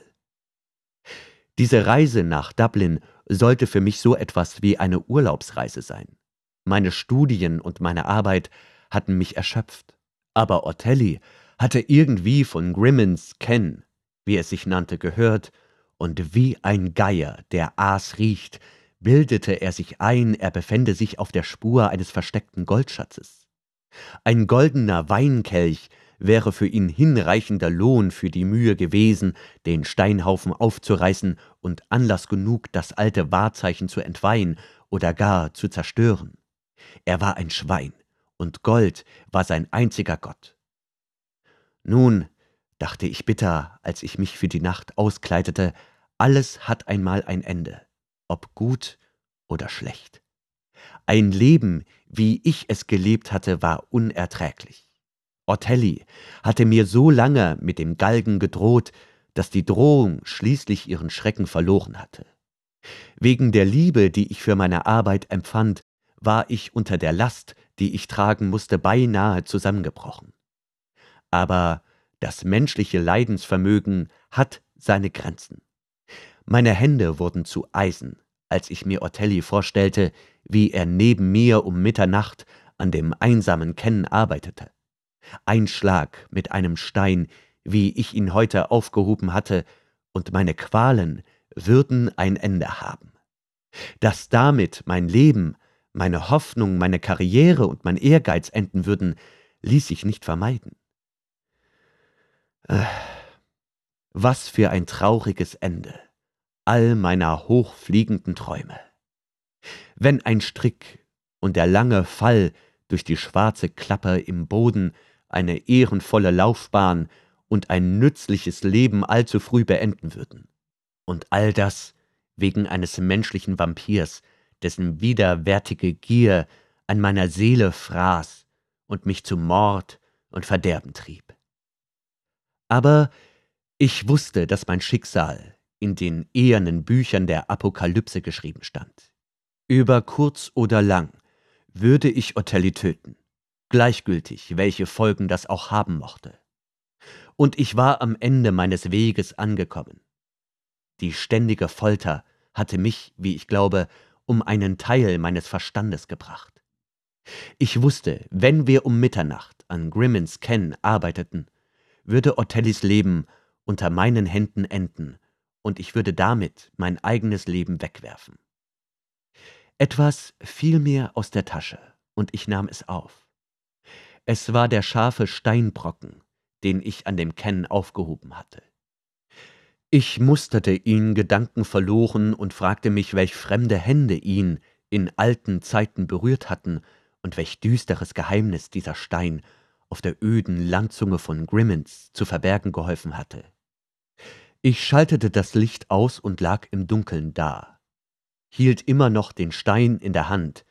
Diese Reise nach Dublin sollte für mich so etwas wie eine Urlaubsreise sein. Meine Studien und meine Arbeit hatten mich erschöpft. Aber Ortelli hatte irgendwie von Grimmins Ken, wie es sich nannte, gehört, und wie ein Geier, der Aas riecht, bildete er sich ein, er befände sich auf der Spur eines versteckten Goldschatzes. Ein goldener Weinkelch wäre für ihn hinreichender Lohn für die Mühe gewesen, den Steinhaufen aufzureißen und Anlass genug, das alte Wahrzeichen zu entweihen oder gar zu zerstören. Er war ein Schwein, und Gold war sein einziger Gott. Nun, dachte ich bitter, als ich mich für die Nacht auskleidete, alles hat einmal ein Ende, ob gut oder schlecht. Ein Leben, wie ich es gelebt hatte, war unerträglich. Ortelli hatte mir so lange mit dem Galgen gedroht, dass die Drohung schließlich ihren Schrecken verloren hatte. Wegen der Liebe, die ich für meine Arbeit empfand, war ich unter der Last, die ich tragen musste, beinahe zusammengebrochen. Aber das menschliche Leidensvermögen hat seine Grenzen. Meine Hände wurden zu Eisen, als ich mir Ortelli vorstellte, wie er neben mir um Mitternacht an dem einsamen Kennen arbeitete. Ein Schlag mit einem Stein, wie ich ihn heute aufgehoben hatte, und meine Qualen würden ein Ende haben. Dass damit mein Leben, meine Hoffnung, meine Karriere und mein Ehrgeiz enden würden, ließ sich nicht vermeiden. Äh, was für ein trauriges Ende all meiner hochfliegenden Träume. Wenn ein Strick und der lange Fall durch die schwarze Klappe im Boden eine ehrenvolle Laufbahn und ein nützliches Leben allzu früh beenden würden. Und all das wegen eines menschlichen Vampirs, dessen widerwärtige Gier an meiner Seele fraß und mich zu Mord und Verderben trieb. Aber ich wusste, dass mein Schicksal in den ehernen Büchern der Apokalypse geschrieben stand. Über kurz oder lang würde ich Otelli töten, gleichgültig, welche Folgen das auch haben mochte. Und ich war am Ende meines Weges angekommen. Die ständige Folter hatte mich, wie ich glaube, um einen Teil meines Verstandes gebracht. Ich wusste, wenn wir um Mitternacht an Grimmins Ken arbeiteten, würde Otellis Leben unter meinen Händen enden und ich würde damit mein eigenes Leben wegwerfen. Etwas fiel mir aus der Tasche und ich nahm es auf. Es war der scharfe Steinbrocken, den ich an dem Ken aufgehoben hatte. Ich musterte ihn gedankenverloren und fragte mich, welch fremde Hände ihn in alten Zeiten berührt hatten und welch düsteres Geheimnis dieser Stein auf der öden Landzunge von Grimmins zu verbergen geholfen hatte. Ich schaltete das Licht aus und lag im Dunkeln da, hielt immer noch den Stein in der Hand,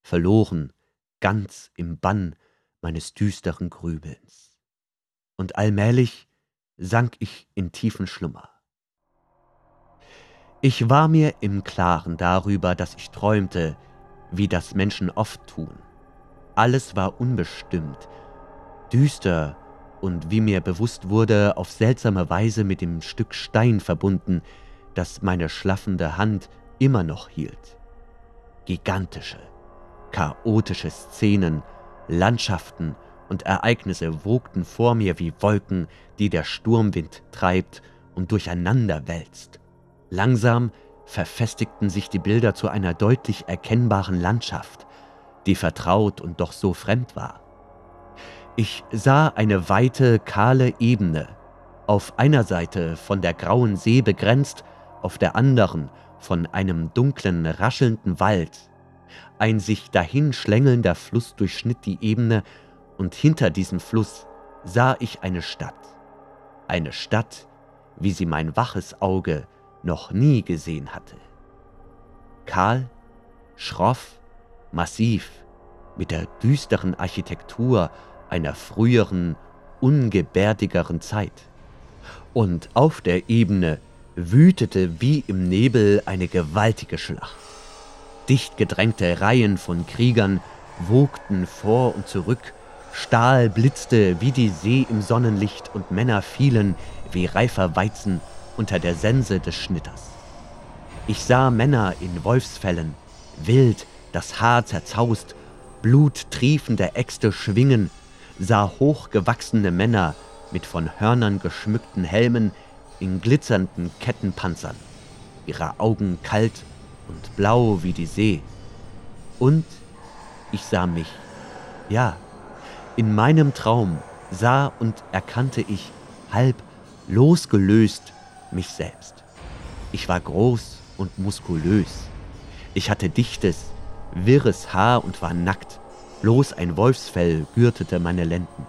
verloren, ganz im Bann meines düsteren Grübelns. Und allmählich sank ich in tiefen Schlummer. Ich war mir im Klaren darüber, dass ich träumte, wie das Menschen oft tun. Alles war unbestimmt, düster und wie mir bewusst wurde, auf seltsame Weise mit dem Stück Stein verbunden, das meine schlaffende Hand immer noch hielt. Gigantische, chaotische Szenen, Landschaften und Ereignisse wogten vor mir wie Wolken, die der Sturmwind treibt und durcheinander wälzt. Langsam verfestigten sich die Bilder zu einer deutlich erkennbaren Landschaft, die vertraut und doch so fremd war. Ich sah eine weite, kahle Ebene, auf einer Seite von der grauen See begrenzt, auf der anderen von einem dunklen, raschelnden Wald. Ein sich dahin schlängelnder Fluss durchschnitt die Ebene, und hinter diesem Fluss sah ich eine Stadt. Eine Stadt, wie sie mein waches Auge noch nie gesehen hatte. Kahl, schroff, massiv, mit der düsteren Architektur einer früheren, ungebärdigeren Zeit. Und auf der Ebene wütete wie im Nebel eine gewaltige Schlacht. Dicht gedrängte Reihen von Kriegern wogten vor und zurück, Stahl blitzte wie die See im Sonnenlicht und Männer fielen wie reifer Weizen unter der Sense des Schnitters. Ich sah Männer in Wolfsfällen, wild, das Haar zerzaust, bluttriefende Äxte schwingen, sah hochgewachsene Männer mit von Hörnern geschmückten Helmen in glitzernden Kettenpanzern, ihre Augen kalt und blau wie die See. Und ich sah mich, ja, in meinem Traum sah und erkannte ich halb losgelöst mich selbst. Ich war groß und muskulös. Ich hatte dichtes, wirres Haar und war nackt. Bloß ein Wolfsfell gürtete meine Lenden.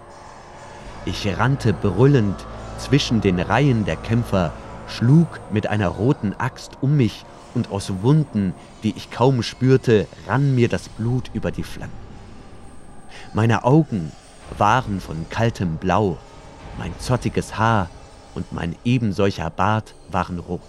Ich rannte brüllend zwischen den Reihen der Kämpfer, schlug mit einer roten Axt um mich und aus Wunden, die ich kaum spürte, rann mir das Blut über die Flanken. Meine Augen waren von kaltem Blau, mein zottiges Haar und mein ebensolcher Bart waren rot.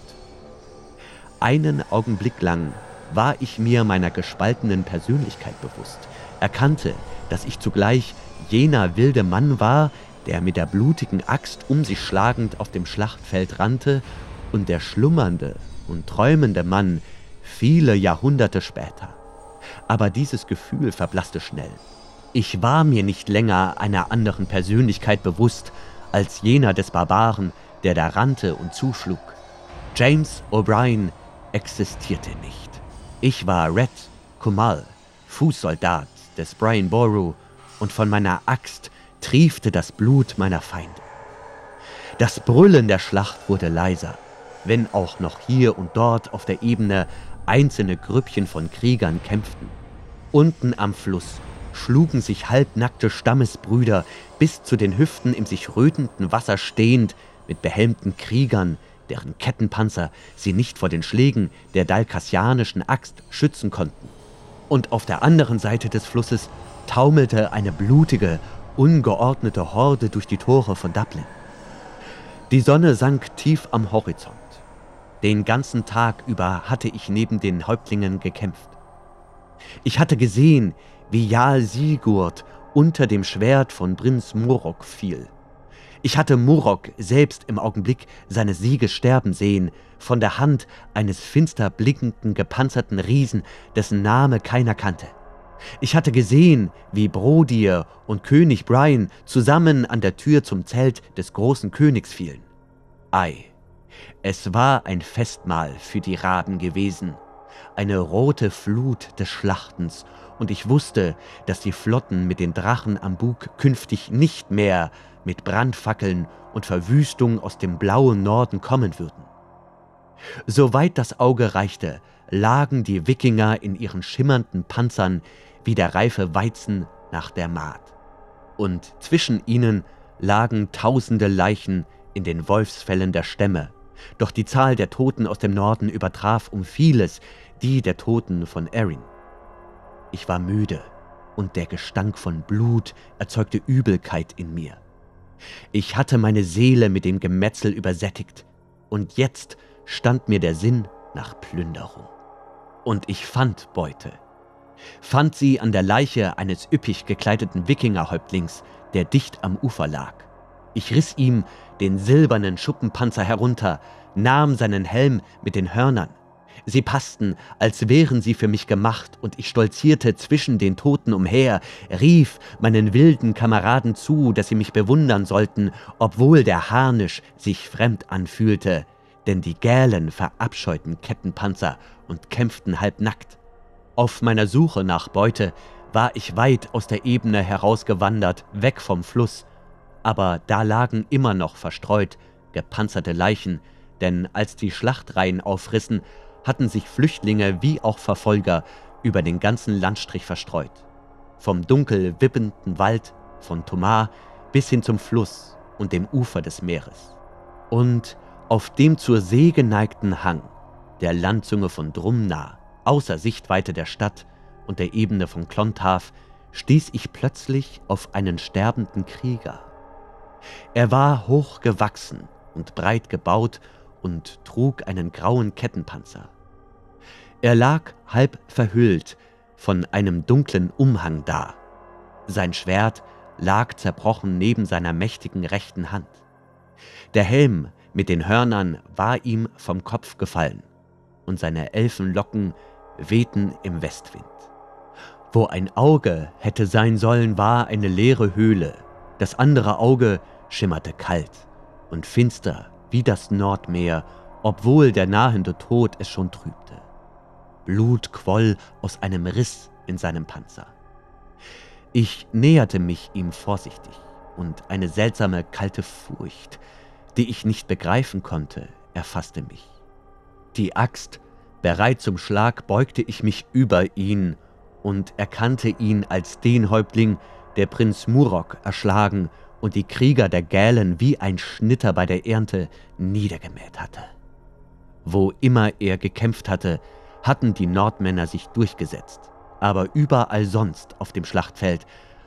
Einen Augenblick lang war ich mir meiner gespaltenen Persönlichkeit bewusst, erkannte, dass ich zugleich jener wilde Mann war, der mit der blutigen Axt um sich schlagend auf dem Schlachtfeld rannte, und der schlummernde und träumende Mann viele Jahrhunderte später. Aber dieses Gefühl verblasste schnell. Ich war mir nicht länger einer anderen Persönlichkeit bewusst, als jener des Barbaren, der da rannte und zuschlug. James O'Brien existierte nicht. Ich war Red Kumal, Fußsoldat des Brian Boru, und von meiner Axt triefte das Blut meiner Feinde. Das Brüllen der Schlacht wurde leiser, wenn auch noch hier und dort auf der Ebene einzelne Grüppchen von Kriegern kämpften. Unten am Fluss schlugen sich halbnackte Stammesbrüder bis zu den Hüften im sich rötenden Wasser stehend mit behelmten Kriegern, deren Kettenpanzer sie nicht vor den Schlägen der dalkassianischen Axt schützen konnten. Und auf der anderen Seite des Flusses taumelte eine blutige, ungeordnete Horde durch die Tore von Dublin. Die Sonne sank tief am Horizont. Den ganzen Tag über hatte ich neben den Häuptlingen gekämpft. Ich hatte gesehen, wie Jarl Sigurd unter dem Schwert von Prinz Morok fiel. Ich hatte Morok selbst im Augenblick seines Sieges sterben sehen, von der Hand eines finster blickenden, gepanzerten Riesen, dessen Name keiner kannte. Ich hatte gesehen, wie Brodier und König Brian zusammen an der Tür zum Zelt des großen Königs fielen. Ei, es war ein Festmahl für die Raben gewesen, eine rote Flut des Schlachtens, und ich wusste, dass die Flotten mit den Drachen am Bug künftig nicht mehr mit Brandfackeln und Verwüstung aus dem blauen Norden kommen würden. Soweit das Auge reichte, lagen die Wikinger in ihren schimmernden Panzern wie der reife Weizen nach der Maat. Und zwischen ihnen lagen tausende Leichen in den Wolfsfällen der Stämme. Doch die Zahl der Toten aus dem Norden übertraf um vieles die der Toten von Erin. Ich war müde und der Gestank von Blut erzeugte Übelkeit in mir. Ich hatte meine Seele mit dem Gemetzel übersättigt und jetzt stand mir der Sinn nach Plünderung. Und ich fand Beute fand sie an der Leiche eines üppig gekleideten Wikingerhäuptlings, der dicht am Ufer lag. Ich riss ihm den silbernen Schuppenpanzer herunter, nahm seinen Helm mit den Hörnern. Sie passten, als wären sie für mich gemacht, und ich stolzierte zwischen den Toten umher, rief meinen wilden Kameraden zu, dass sie mich bewundern sollten, obwohl der Harnisch sich fremd anfühlte, denn die Gälen verabscheuten Kettenpanzer und kämpften halbnackt. Auf meiner Suche nach Beute war ich weit aus der Ebene herausgewandert, weg vom Fluss, aber da lagen immer noch verstreut gepanzerte Leichen, denn als die Schlachtreihen aufrissen, hatten sich Flüchtlinge wie auch Verfolger über den ganzen Landstrich verstreut. Vom dunkel wippenden Wald von Tomar bis hin zum Fluss und dem Ufer des Meeres. Und auf dem zur See geneigten Hang der Landzunge von Drumna außer Sichtweite der Stadt und der Ebene von Clontarf, stieß ich plötzlich auf einen sterbenden Krieger. Er war hoch gewachsen und breit gebaut und trug einen grauen Kettenpanzer. Er lag halb verhüllt von einem dunklen Umhang da. Sein Schwert lag zerbrochen neben seiner mächtigen rechten Hand. Der Helm mit den Hörnern war ihm vom Kopf gefallen, und seine Elfenlocken wehten im Westwind. Wo ein Auge hätte sein sollen, war eine leere Höhle. Das andere Auge schimmerte kalt und finster wie das Nordmeer, obwohl der nahende Tod es schon trübte. Blut quoll aus einem Riss in seinem Panzer. Ich näherte mich ihm vorsichtig, und eine seltsame kalte Furcht, die ich nicht begreifen konnte, erfasste mich. Die Axt Bereit zum Schlag beugte ich mich über ihn und erkannte ihn als den Häuptling, der Prinz Murok erschlagen und die Krieger der Gälen wie ein Schnitter bei der Ernte niedergemäht hatte. Wo immer er gekämpft hatte, hatten die Nordmänner sich durchgesetzt, aber überall sonst auf dem Schlachtfeld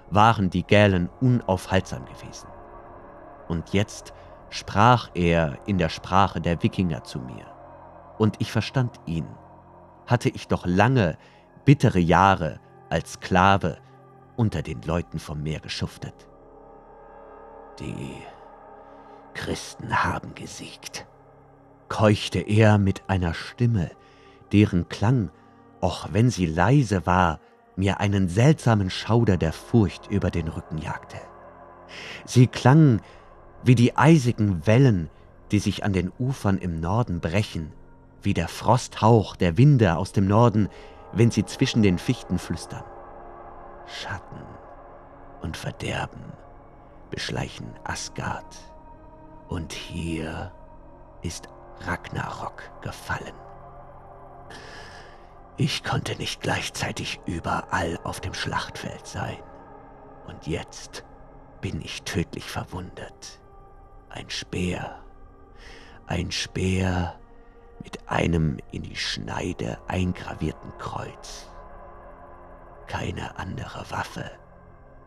waren die Gälen unaufhaltsam gewesen. Und jetzt sprach er in der Sprache der Wikinger zu mir und ich verstand ihn. Hatte ich doch lange, bittere Jahre als Sklave unter den Leuten vom Meer geschuftet. Die Christen haben gesiegt, keuchte er mit einer Stimme, deren Klang, auch wenn sie leise war, mir einen seltsamen Schauder der Furcht über den Rücken jagte. Sie klang wie die eisigen Wellen, die sich an den Ufern im Norden brechen, wie der Frosthauch der Winde aus dem Norden, wenn sie zwischen den Fichten flüstern. Schatten und Verderben beschleichen Asgard. Und hier ist Ragnarok gefallen. Ich konnte nicht gleichzeitig überall auf dem Schlachtfeld sein. Und jetzt bin ich tödlich verwundet. Ein Speer. Ein Speer mit einem in die Schneide eingravierten Kreuz. Keine andere Waffe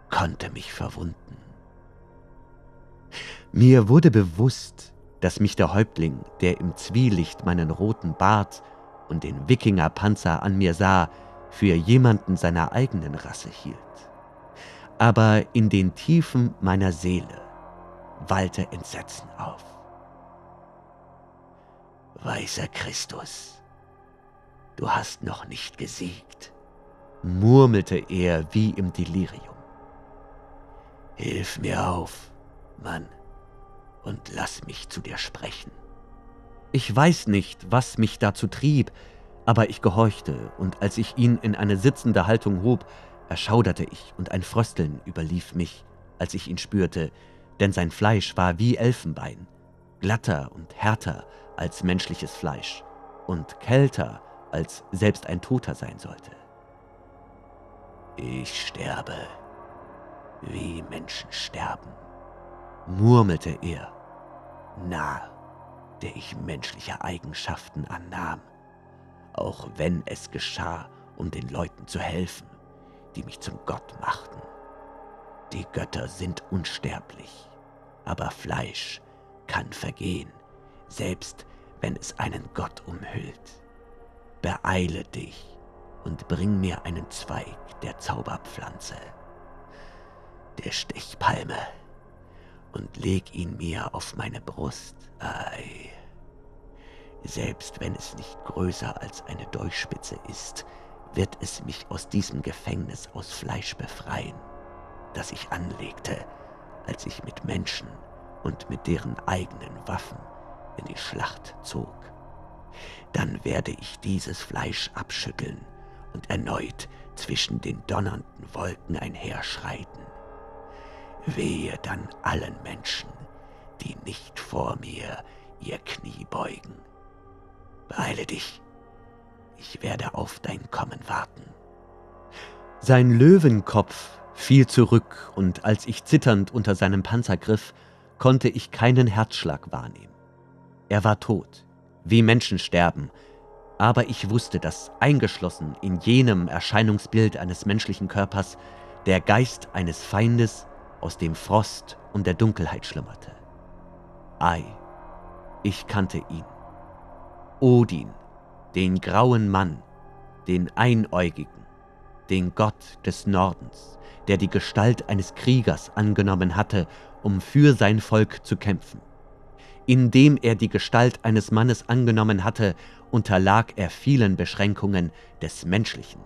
konnte mich verwunden. Mir wurde bewusst, dass mich der Häuptling, der im Zwielicht meinen roten Bart und den Wikingerpanzer an mir sah, für jemanden seiner eigenen Rasse hielt. Aber in den Tiefen meiner Seele wallte Entsetzen auf. Weißer Christus, du hast noch nicht gesiegt, murmelte er wie im Delirium. Hilf mir auf, Mann, und lass mich zu dir sprechen. Ich weiß nicht, was mich dazu trieb, aber ich gehorchte, und als ich ihn in eine sitzende Haltung hob, erschauderte ich, und ein Frösteln überlief mich, als ich ihn spürte, denn sein Fleisch war wie Elfenbein, glatter und härter als menschliches Fleisch und kälter, als selbst ein Toter sein sollte. Ich sterbe, wie Menschen sterben, murmelte er, nahe, der ich menschliche Eigenschaften annahm, auch wenn es geschah, um den Leuten zu helfen, die mich zum Gott machten. Die Götter sind unsterblich, aber Fleisch kann vergehen, selbst wenn es einen Gott umhüllt. Beeile dich und bring mir einen Zweig der Zauberpflanze, der Stechpalme, und leg ihn mir auf meine Brust. Ei. Selbst wenn es nicht größer als eine Dolchspitze ist, wird es mich aus diesem Gefängnis aus Fleisch befreien, das ich anlegte, als ich mit Menschen und mit deren eigenen Waffen in die Schlacht zog. Dann werde ich dieses Fleisch abschütteln und erneut zwischen den donnernden Wolken einherschreiten. Wehe dann allen Menschen, die nicht vor mir ihr Knie beugen. Beeile dich, ich werde auf dein Kommen warten. Sein Löwenkopf fiel zurück, und als ich zitternd unter seinem Panzer griff, konnte ich keinen Herzschlag wahrnehmen. Er war tot, wie Menschen sterben, aber ich wusste, dass eingeschlossen in jenem Erscheinungsbild eines menschlichen Körpers der Geist eines Feindes aus dem Frost und der Dunkelheit schlummerte. Ei, ich kannte ihn. Odin, den grauen Mann, den Einäugigen, den Gott des Nordens, der die Gestalt eines Kriegers angenommen hatte, um für sein Volk zu kämpfen. Indem er die Gestalt eines Mannes angenommen hatte, unterlag er vielen Beschränkungen des Menschlichen.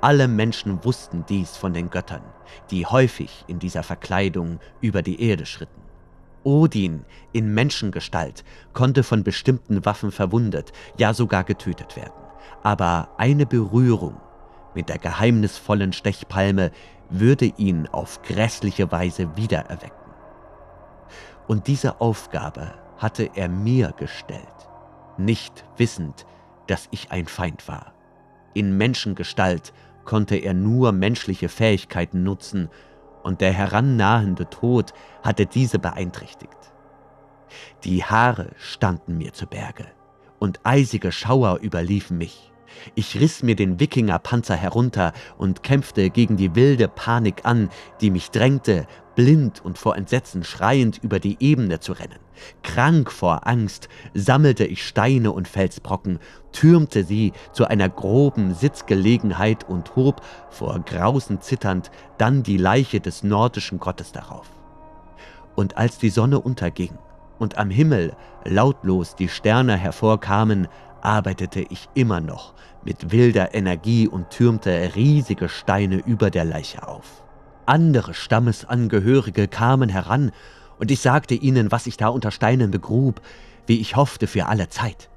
Alle Menschen wussten dies von den Göttern, die häufig in dieser Verkleidung über die Erde schritten. Odin in Menschengestalt konnte von bestimmten Waffen verwundet, ja sogar getötet werden. Aber eine Berührung mit der geheimnisvollen Stechpalme würde ihn auf grässliche Weise wiedererwecken. Und diese Aufgabe hatte er mir gestellt, nicht wissend, dass ich ein Feind war. In Menschengestalt konnte er nur menschliche Fähigkeiten nutzen, und der herannahende Tod hatte diese beeinträchtigt. Die Haare standen mir zu Berge, und eisige Schauer überliefen mich. Ich riss mir den Wikingerpanzer herunter und kämpfte gegen die wilde Panik an, die mich drängte, blind und vor Entsetzen schreiend über die Ebene zu rennen. Krank vor Angst sammelte ich Steine und Felsbrocken, türmte sie zu einer groben Sitzgelegenheit und hob, vor Grausen zitternd, dann die Leiche des nordischen Gottes darauf. Und als die Sonne unterging und am Himmel lautlos die Sterne hervorkamen, arbeitete ich immer noch mit wilder Energie und türmte riesige Steine über der Leiche auf. Andere Stammesangehörige kamen heran, und ich sagte ihnen, was ich da unter Steinen begrub, wie ich hoffte für alle Zeit.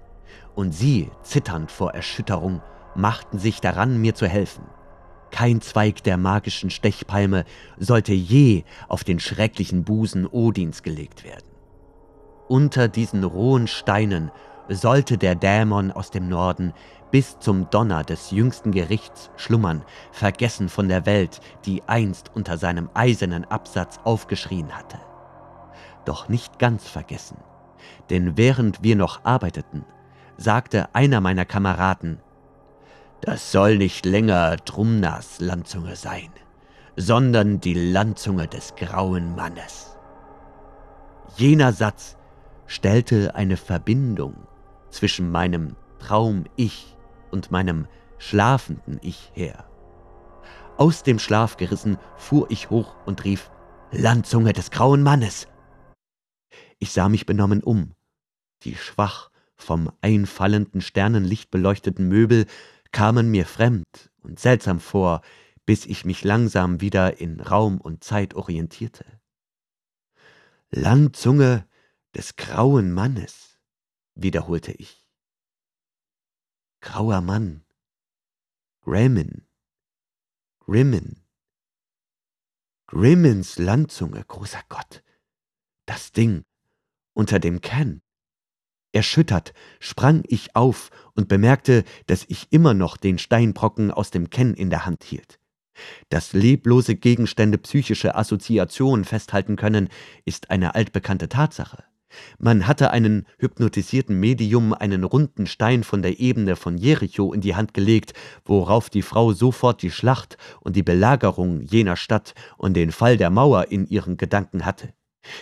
Und sie, zitternd vor Erschütterung, machten sich daran, mir zu helfen. Kein Zweig der magischen Stechpalme sollte je auf den schrecklichen Busen Odins gelegt werden. Unter diesen rohen Steinen sollte der Dämon aus dem Norden bis zum Donner des jüngsten Gerichts schlummern, vergessen von der Welt, die einst unter seinem eisernen Absatz aufgeschrien hatte. Doch nicht ganz vergessen, denn während wir noch arbeiteten, sagte einer meiner Kameraden, das soll nicht länger Drumnas Landzunge sein, sondern die Landzunge des grauen Mannes. Jener Satz stellte eine Verbindung zwischen meinem Traum-Ich und meinem schlafenden Ich her. Aus dem Schlaf gerissen fuhr ich hoch und rief Landzunge des grauen Mannes. Ich sah mich benommen um. Die schwach vom einfallenden Sternenlicht beleuchteten Möbel kamen mir fremd und seltsam vor, bis ich mich langsam wieder in Raum und Zeit orientierte. Landzunge des grauen Mannes, wiederholte ich. Grauer Mann. Grammin. Grimmin. Grimmins Landzunge, großer Gott. Das Ding unter dem Ken. Erschüttert sprang ich auf und bemerkte, dass ich immer noch den Steinbrocken aus dem Ken in der Hand hielt. Dass leblose Gegenstände psychische Assoziationen festhalten können, ist eine altbekannte Tatsache. Man hatte einen hypnotisierten Medium einen runden Stein von der Ebene von Jericho in die Hand gelegt, worauf die Frau sofort die Schlacht und die Belagerung jener Stadt und den Fall der Mauer in ihren Gedanken hatte.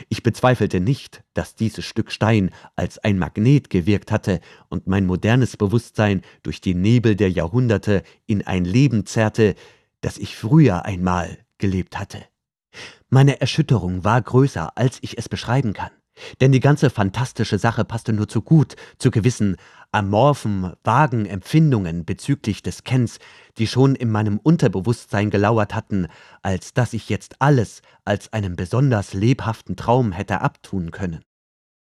Ich bezweifelte nicht, dass dieses Stück Stein als ein Magnet gewirkt hatte und mein modernes Bewusstsein durch die Nebel der Jahrhunderte in ein Leben zerrte, das ich früher einmal gelebt hatte. Meine Erschütterung war größer, als ich es beschreiben kann. Denn die ganze fantastische Sache passte nur zu gut zu gewissen amorphen, vagen Empfindungen bezüglich des Kens, die schon in meinem Unterbewusstsein gelauert hatten, als dass ich jetzt alles als einen besonders lebhaften Traum hätte abtun können.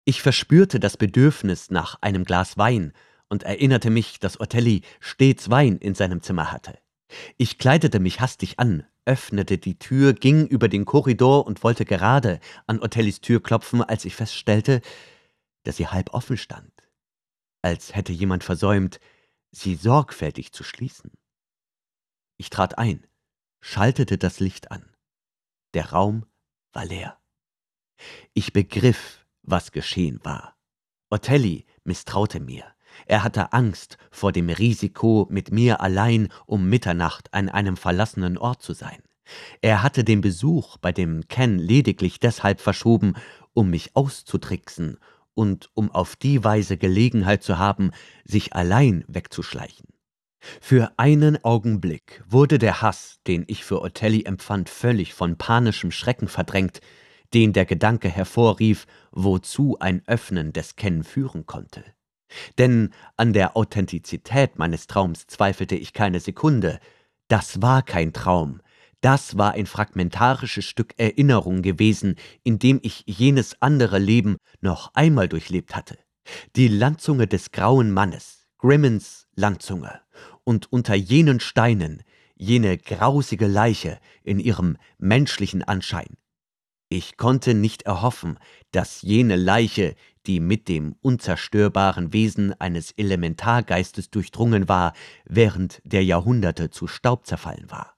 Ich verspürte das Bedürfnis nach einem Glas Wein und erinnerte mich, dass Otelli stets Wein in seinem Zimmer hatte. Ich kleidete mich hastig an, öffnete die Tür, ging über den Korridor und wollte gerade an Otellis Tür klopfen, als ich feststellte, dass sie halb offen stand, als hätte jemand versäumt, sie sorgfältig zu schließen. Ich trat ein, schaltete das Licht an. Der Raum war leer. Ich begriff, was geschehen war. Otelli misstraute mir. Er hatte Angst vor dem Risiko, mit mir allein um Mitternacht an einem verlassenen Ort zu sein. Er hatte den Besuch bei dem Ken lediglich deshalb verschoben, um mich auszutricksen und um auf die Weise Gelegenheit zu haben, sich allein wegzuschleichen. Für einen Augenblick wurde der Hass, den ich für Otelli empfand, völlig von panischem Schrecken verdrängt, den der Gedanke hervorrief, wozu ein Öffnen des Ken führen konnte. Denn an der Authentizität meines Traums zweifelte ich keine Sekunde. Das war kein Traum, das war ein fragmentarisches Stück Erinnerung gewesen, in dem ich jenes andere Leben noch einmal durchlebt hatte. Die Landzunge des grauen Mannes, Grimmens Landzunge, und unter jenen Steinen jene grausige Leiche in ihrem menschlichen Anschein. Ich konnte nicht erhoffen, dass jene Leiche die mit dem unzerstörbaren Wesen eines Elementargeistes durchdrungen war, während der Jahrhunderte zu Staub zerfallen war.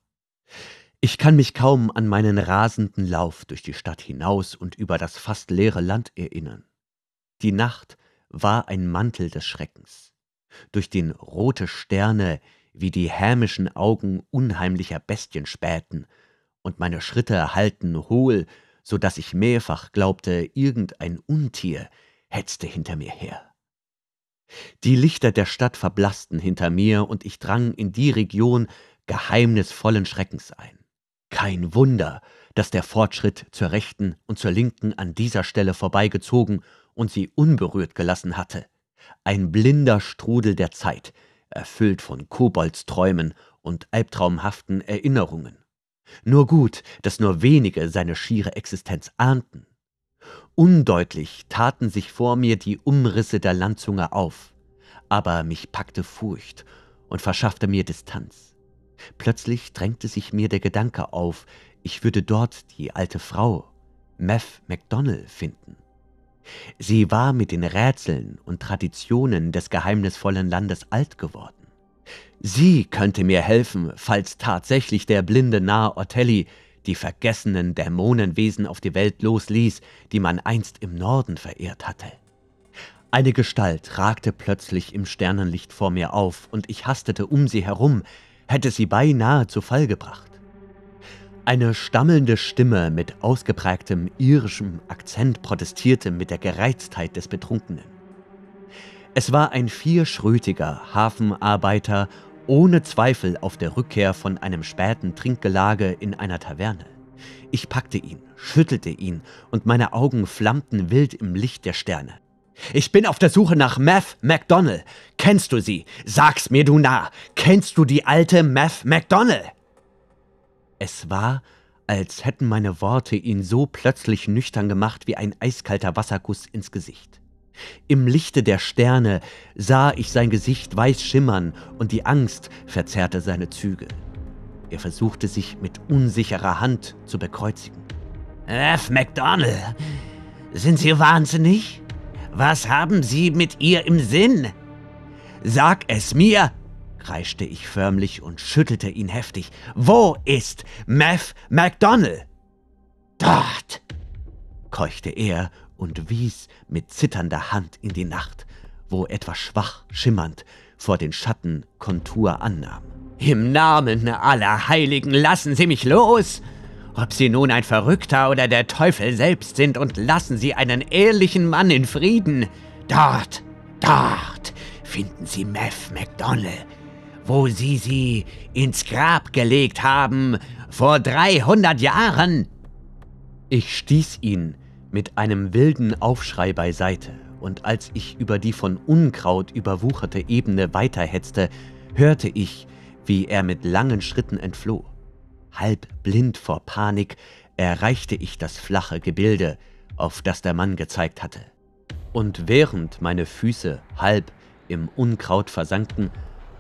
Ich kann mich kaum an meinen rasenden Lauf durch die Stadt hinaus und über das fast leere Land erinnern. Die Nacht war ein Mantel des Schreckens, durch den rote Sterne wie die hämischen Augen unheimlicher Bestien spähten, und meine Schritte hallten hohl, so dass ich mehrfach glaubte, irgendein Untier hetzte hinter mir her. Die Lichter der Stadt verblassten hinter mir, und ich drang in die Region geheimnisvollen Schreckens ein. Kein Wunder, dass der Fortschritt zur rechten und zur linken an dieser Stelle vorbeigezogen und sie unberührt gelassen hatte. Ein blinder Strudel der Zeit, erfüllt von Koboldsträumen und albtraumhaften Erinnerungen. Nur gut, dass nur wenige seine schiere Existenz ahnten. Undeutlich taten sich vor mir die Umrisse der Landzunge auf, aber mich packte Furcht und verschaffte mir Distanz. Plötzlich drängte sich mir der Gedanke auf, ich würde dort die alte Frau, Mev MacDonald, finden. Sie war mit den Rätseln und Traditionen des geheimnisvollen Landes alt geworden. Sie könnte mir helfen, falls tatsächlich der blinde Narr Otelli die vergessenen Dämonenwesen auf die Welt losließ, die man einst im Norden verehrt hatte. Eine Gestalt ragte plötzlich im Sternenlicht vor mir auf, und ich hastete um sie herum, hätte sie beinahe zu Fall gebracht. Eine stammelnde Stimme mit ausgeprägtem irischem Akzent protestierte mit der Gereiztheit des Betrunkenen. Es war ein vierschrötiger Hafenarbeiter, ohne Zweifel auf der Rückkehr von einem späten Trinkgelage in einer Taverne. Ich packte ihn, schüttelte ihn, und meine Augen flammten wild im Licht der Sterne. Ich bin auf der Suche nach Math McDonnell. Kennst du sie? Sag's mir, du Narr. Kennst du die alte Math McDonnell? Es war, als hätten meine Worte ihn so plötzlich nüchtern gemacht wie ein eiskalter Wasserguss ins Gesicht. Im Lichte der Sterne sah ich sein Gesicht weiß schimmern und die Angst verzerrte seine Züge. Er versuchte sich mit unsicherer Hand zu bekreuzigen. F. McDonald, sind Sie wahnsinnig? Was haben Sie mit ihr im Sinn? Sag es mir, kreischte ich förmlich und schüttelte ihn heftig. Wo ist Mev McDonnell? Dort, keuchte er und wies mit zitternder Hand in die Nacht, wo etwas schwach schimmernd vor den Schatten Kontur annahm. Im Namen aller Heiligen lassen Sie mich los! Ob Sie nun ein Verrückter oder der Teufel selbst sind und lassen Sie einen ehrlichen Mann in Frieden. Dort, dort finden Sie Mev McDonnell, wo sie sie ins Grab gelegt haben, vor 300 Jahren. Ich stieß ihn mit einem wilden Aufschrei beiseite, und als ich über die von Unkraut überwucherte Ebene weiterhetzte, hörte ich, wie er mit langen Schritten entfloh. Halb blind vor Panik erreichte ich das flache Gebilde, auf das der Mann gezeigt hatte. Und während meine Füße halb im Unkraut versanken,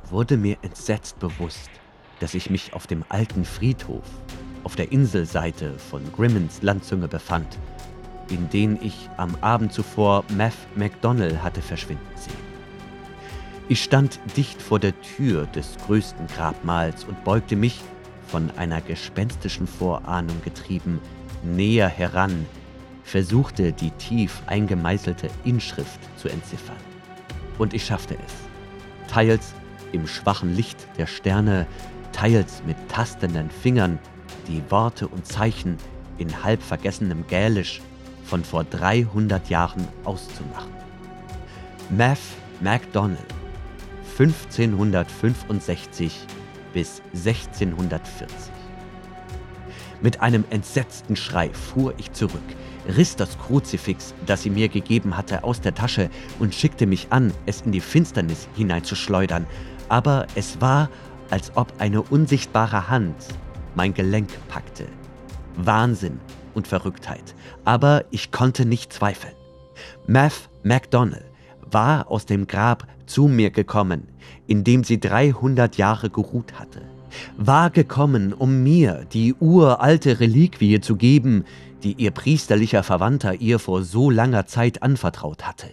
wurde mir entsetzt bewusst, dass ich mich auf dem alten Friedhof auf der Inselseite von Grimmons Landzunge befand, in den ich am Abend zuvor Math McDonnell hatte verschwinden sehen. Ich stand dicht vor der Tür des größten Grabmals und beugte mich, von einer gespenstischen Vorahnung getrieben, näher heran, versuchte die tief eingemeißelte Inschrift zu entziffern. Und ich schaffte es. Teils im schwachen Licht der Sterne, teils mit tastenden Fingern, die Worte und Zeichen in halb vergessenem Gälisch von vor 300 Jahren auszumachen. Math MacDonald, 1565 bis 1640. Mit einem entsetzten Schrei fuhr ich zurück, riss das Kruzifix, das sie mir gegeben hatte, aus der Tasche und schickte mich an, es in die Finsternis hineinzuschleudern, aber es war, als ob eine unsichtbare Hand mein Gelenk packte. Wahnsinn und Verrücktheit, aber ich konnte nicht zweifeln. Math MacDonald war aus dem Grab zu mir gekommen, in dem sie 300 Jahre geruht hatte, war gekommen, um mir die uralte Reliquie zu geben, die ihr priesterlicher Verwandter ihr vor so langer Zeit anvertraut hatte.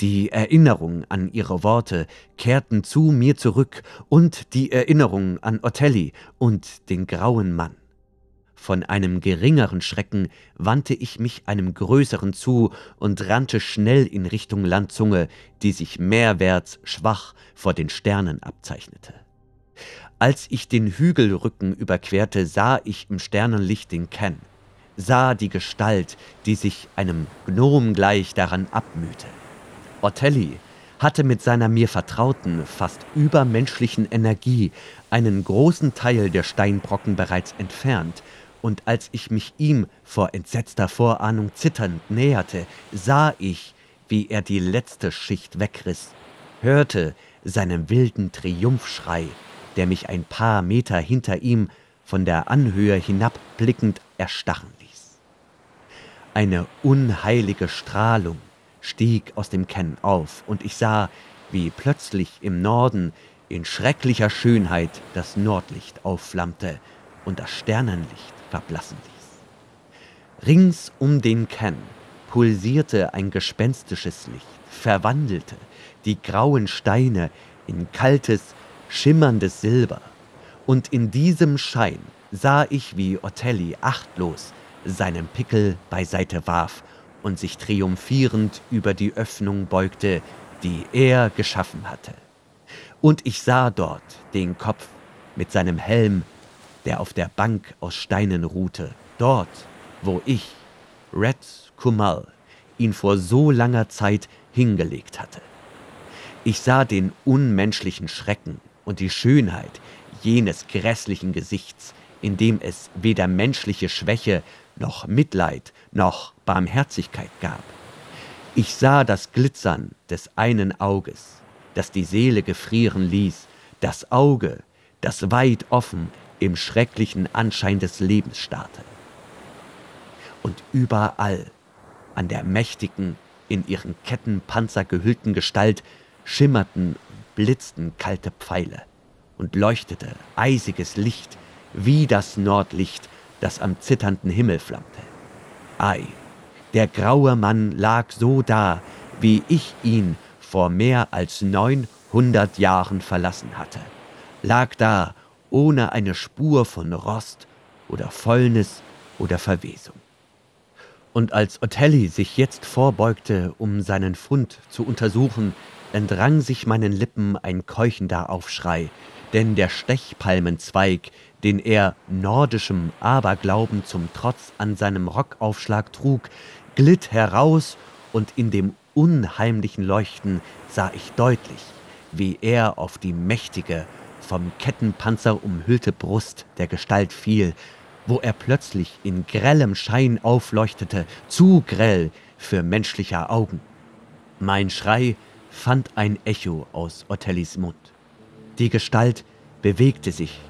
Die Erinnerung an ihre Worte kehrten zu mir zurück und die Erinnerung an Otelli und den grauen Mann. Von einem geringeren Schrecken wandte ich mich einem größeren zu und rannte schnell in Richtung Landzunge, die sich mehrwärts schwach vor den Sternen abzeichnete. Als ich den Hügelrücken überquerte, sah ich im Sternenlicht den Ken, sah die Gestalt, die sich einem Gnom gleich daran abmühte. Otelli hatte mit seiner mir vertrauten, fast übermenschlichen Energie einen großen Teil der Steinbrocken bereits entfernt, und als ich mich ihm vor entsetzter Vorahnung zitternd näherte, sah ich, wie er die letzte Schicht wegriss, hörte seinen wilden Triumphschrei, der mich ein paar Meter hinter ihm von der Anhöhe hinabblickend erstarren ließ. Eine unheilige Strahlung stieg aus dem Ken auf, und ich sah, wie plötzlich im Norden in schrecklicher Schönheit das Nordlicht aufflammte und das Sternenlicht verblassen ließ. Rings um den Ken pulsierte ein gespenstisches Licht, verwandelte die grauen Steine in kaltes, schimmerndes Silber, und in diesem Schein sah ich, wie Otelli achtlos seinen Pickel beiseite warf und sich triumphierend über die Öffnung beugte, die er geschaffen hatte. Und ich sah dort den Kopf mit seinem Helm der auf der Bank aus Steinen ruhte, dort, wo ich, Red Kumal, ihn vor so langer Zeit hingelegt hatte. Ich sah den unmenschlichen Schrecken und die Schönheit jenes grässlichen Gesichts, in dem es weder menschliche Schwäche noch Mitleid noch Barmherzigkeit gab. Ich sah das Glitzern des einen Auges, das die Seele gefrieren ließ, das Auge, das weit offen im schrecklichen Anschein des Lebens starrte. Und überall, an der mächtigen, in ihren Kettenpanzer gehüllten Gestalt, schimmerten blitzten kalte Pfeile und leuchtete eisiges Licht wie das Nordlicht, das am zitternden Himmel flammte. Ei, der graue Mann lag so da, wie ich ihn vor mehr als neunhundert Jahren verlassen hatte, lag da ohne eine Spur von Rost oder Fäulnis oder Verwesung. Und als Otelli sich jetzt vorbeugte, um seinen Fund zu untersuchen, entrang sich meinen Lippen ein keuchender Aufschrei, denn der Stechpalmenzweig, den er nordischem Aberglauben zum Trotz an seinem Rockaufschlag trug, glitt heraus, und in dem unheimlichen Leuchten sah ich deutlich, wie er auf die mächtige, vom Kettenpanzer umhüllte Brust der Gestalt fiel, wo er plötzlich in grellem Schein aufleuchtete, zu grell für menschlicher Augen. Mein Schrei fand ein Echo aus Otellis Mund. Die Gestalt bewegte sich,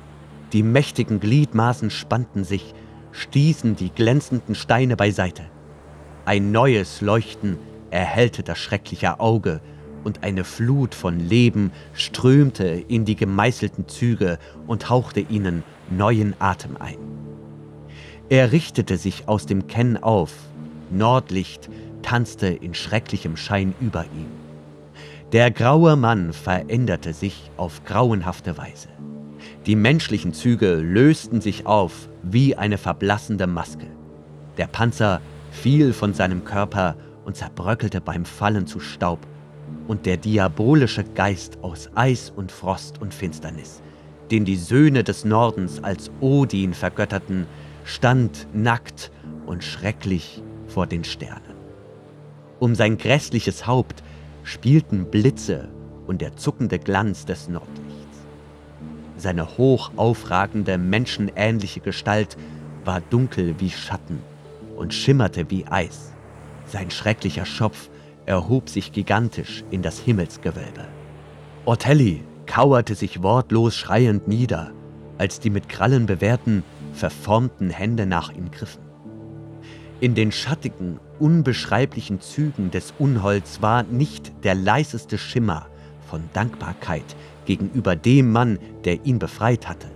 die mächtigen Gliedmaßen spannten sich, stießen die glänzenden Steine beiseite. Ein neues Leuchten erhellte das schreckliche Auge, und eine Flut von Leben strömte in die gemeißelten Züge und hauchte ihnen neuen Atem ein. Er richtete sich aus dem Kenn auf, Nordlicht tanzte in schrecklichem Schein über ihm. Der graue Mann veränderte sich auf grauenhafte Weise. Die menschlichen Züge lösten sich auf wie eine verblassende Maske. Der Panzer fiel von seinem Körper und zerbröckelte beim Fallen zu Staub. Und der diabolische Geist aus Eis und Frost und Finsternis, den die Söhne des Nordens als Odin vergötterten, stand nackt und schrecklich vor den Sternen. Um sein grässliches Haupt spielten Blitze und der zuckende Glanz des Nordlichts. Seine hoch aufragende, menschenähnliche Gestalt war dunkel wie Schatten und schimmerte wie Eis. Sein schrecklicher Schopf erhob sich gigantisch in das Himmelsgewölbe. Ortelli kauerte sich wortlos schreiend nieder, als die mit Krallen bewehrten, verformten Hände nach ihm griffen. In den schattigen, unbeschreiblichen Zügen des Unholds war nicht der leiseste Schimmer von Dankbarkeit gegenüber dem Mann, der ihn befreit hatte.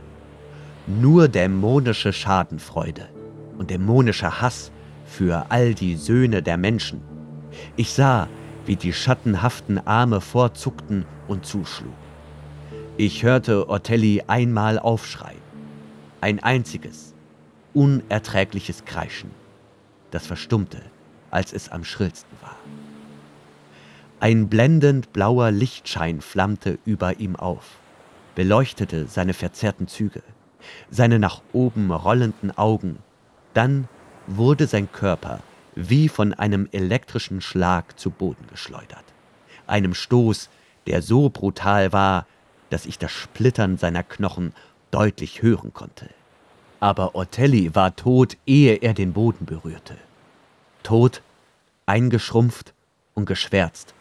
Nur dämonische Schadenfreude und dämonischer Hass für all die Söhne der Menschen. Ich sah, wie die schattenhaften Arme vorzuckten und zuschlugen. Ich hörte Ortelli einmal aufschreien. Ein einziges, unerträgliches Kreischen, das verstummte, als es am schrillsten war. Ein blendend blauer Lichtschein flammte über ihm auf, beleuchtete seine verzerrten Züge, seine nach oben rollenden Augen, dann wurde sein Körper wie von einem elektrischen Schlag zu Boden geschleudert. Einem Stoß, der so brutal war, dass ich das Splittern seiner Knochen deutlich hören konnte. Aber Ortelli war tot, ehe er den Boden berührte. Tot, eingeschrumpft und geschwärzt,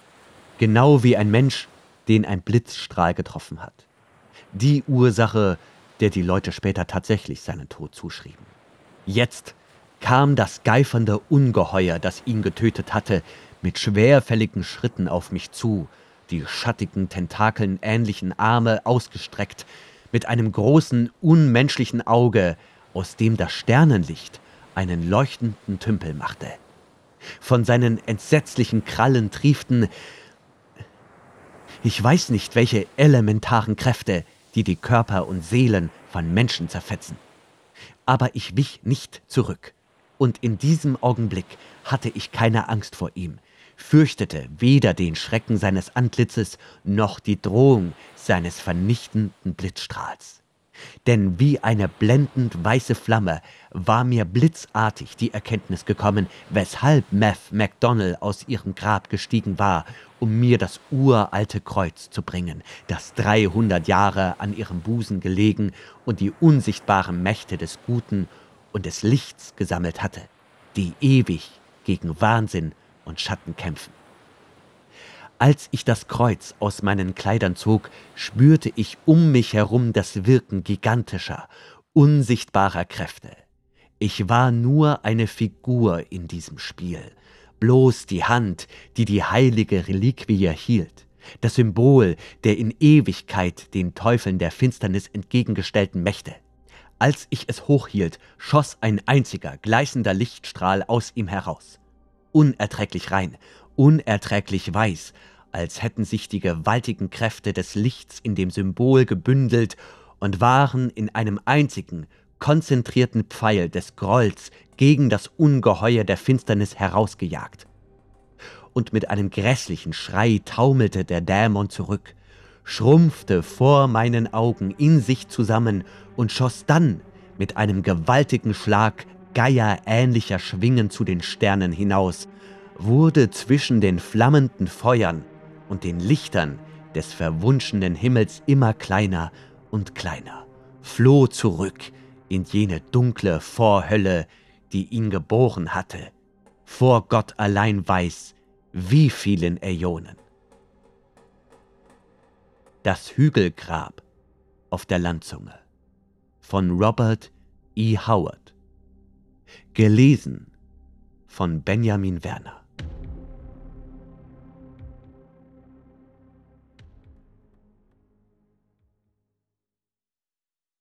genau wie ein Mensch, den ein Blitzstrahl getroffen hat. Die Ursache, der die Leute später tatsächlich seinen Tod zuschrieben. Jetzt kam das geifernde Ungeheuer, das ihn getötet hatte, mit schwerfälligen Schritten auf mich zu, die schattigen, tentakeln ähnlichen Arme ausgestreckt, mit einem großen, unmenschlichen Auge, aus dem das Sternenlicht einen leuchtenden Tümpel machte. Von seinen entsetzlichen Krallen trieften ich weiß nicht, welche elementaren Kräfte, die die Körper und Seelen von Menschen zerfetzen. Aber ich wich nicht zurück und in diesem Augenblick hatte ich keine Angst vor ihm, fürchtete weder den Schrecken seines Antlitzes noch die Drohung seines vernichtenden Blitzstrahls. Denn wie eine blendend weiße Flamme war mir blitzartig die Erkenntnis gekommen, weshalb Meth MacDonald aus ihrem Grab gestiegen war, um mir das uralte Kreuz zu bringen, das dreihundert Jahre an ihrem Busen gelegen und die unsichtbaren Mächte des Guten und des Lichts gesammelt hatte, die ewig gegen Wahnsinn und Schatten kämpfen. Als ich das Kreuz aus meinen Kleidern zog, spürte ich um mich herum das Wirken gigantischer, unsichtbarer Kräfte. Ich war nur eine Figur in diesem Spiel, bloß die Hand, die die heilige Reliquie hielt, das Symbol der in Ewigkeit den Teufeln der Finsternis entgegengestellten Mächte. Als ich es hochhielt, schoss ein einziger gleißender Lichtstrahl aus ihm heraus. Unerträglich rein, unerträglich weiß, als hätten sich die gewaltigen Kräfte des Lichts in dem Symbol gebündelt und waren in einem einzigen, konzentrierten Pfeil des Grolls gegen das Ungeheuer der Finsternis herausgejagt. Und mit einem grässlichen Schrei taumelte der Dämon zurück, schrumpfte vor meinen Augen in sich zusammen und schoss dann mit einem gewaltigen Schlag geierähnlicher Schwingen zu den Sternen hinaus, wurde zwischen den flammenden Feuern und den Lichtern des verwunschenen Himmels immer kleiner und kleiner, floh zurück in jene dunkle Vorhölle, die ihn geboren hatte, vor Gott allein weiß, wie vielen Äonen. Das Hügelgrab auf der Landzunge von Robert E. Howard. Gelesen von Benjamin Werner.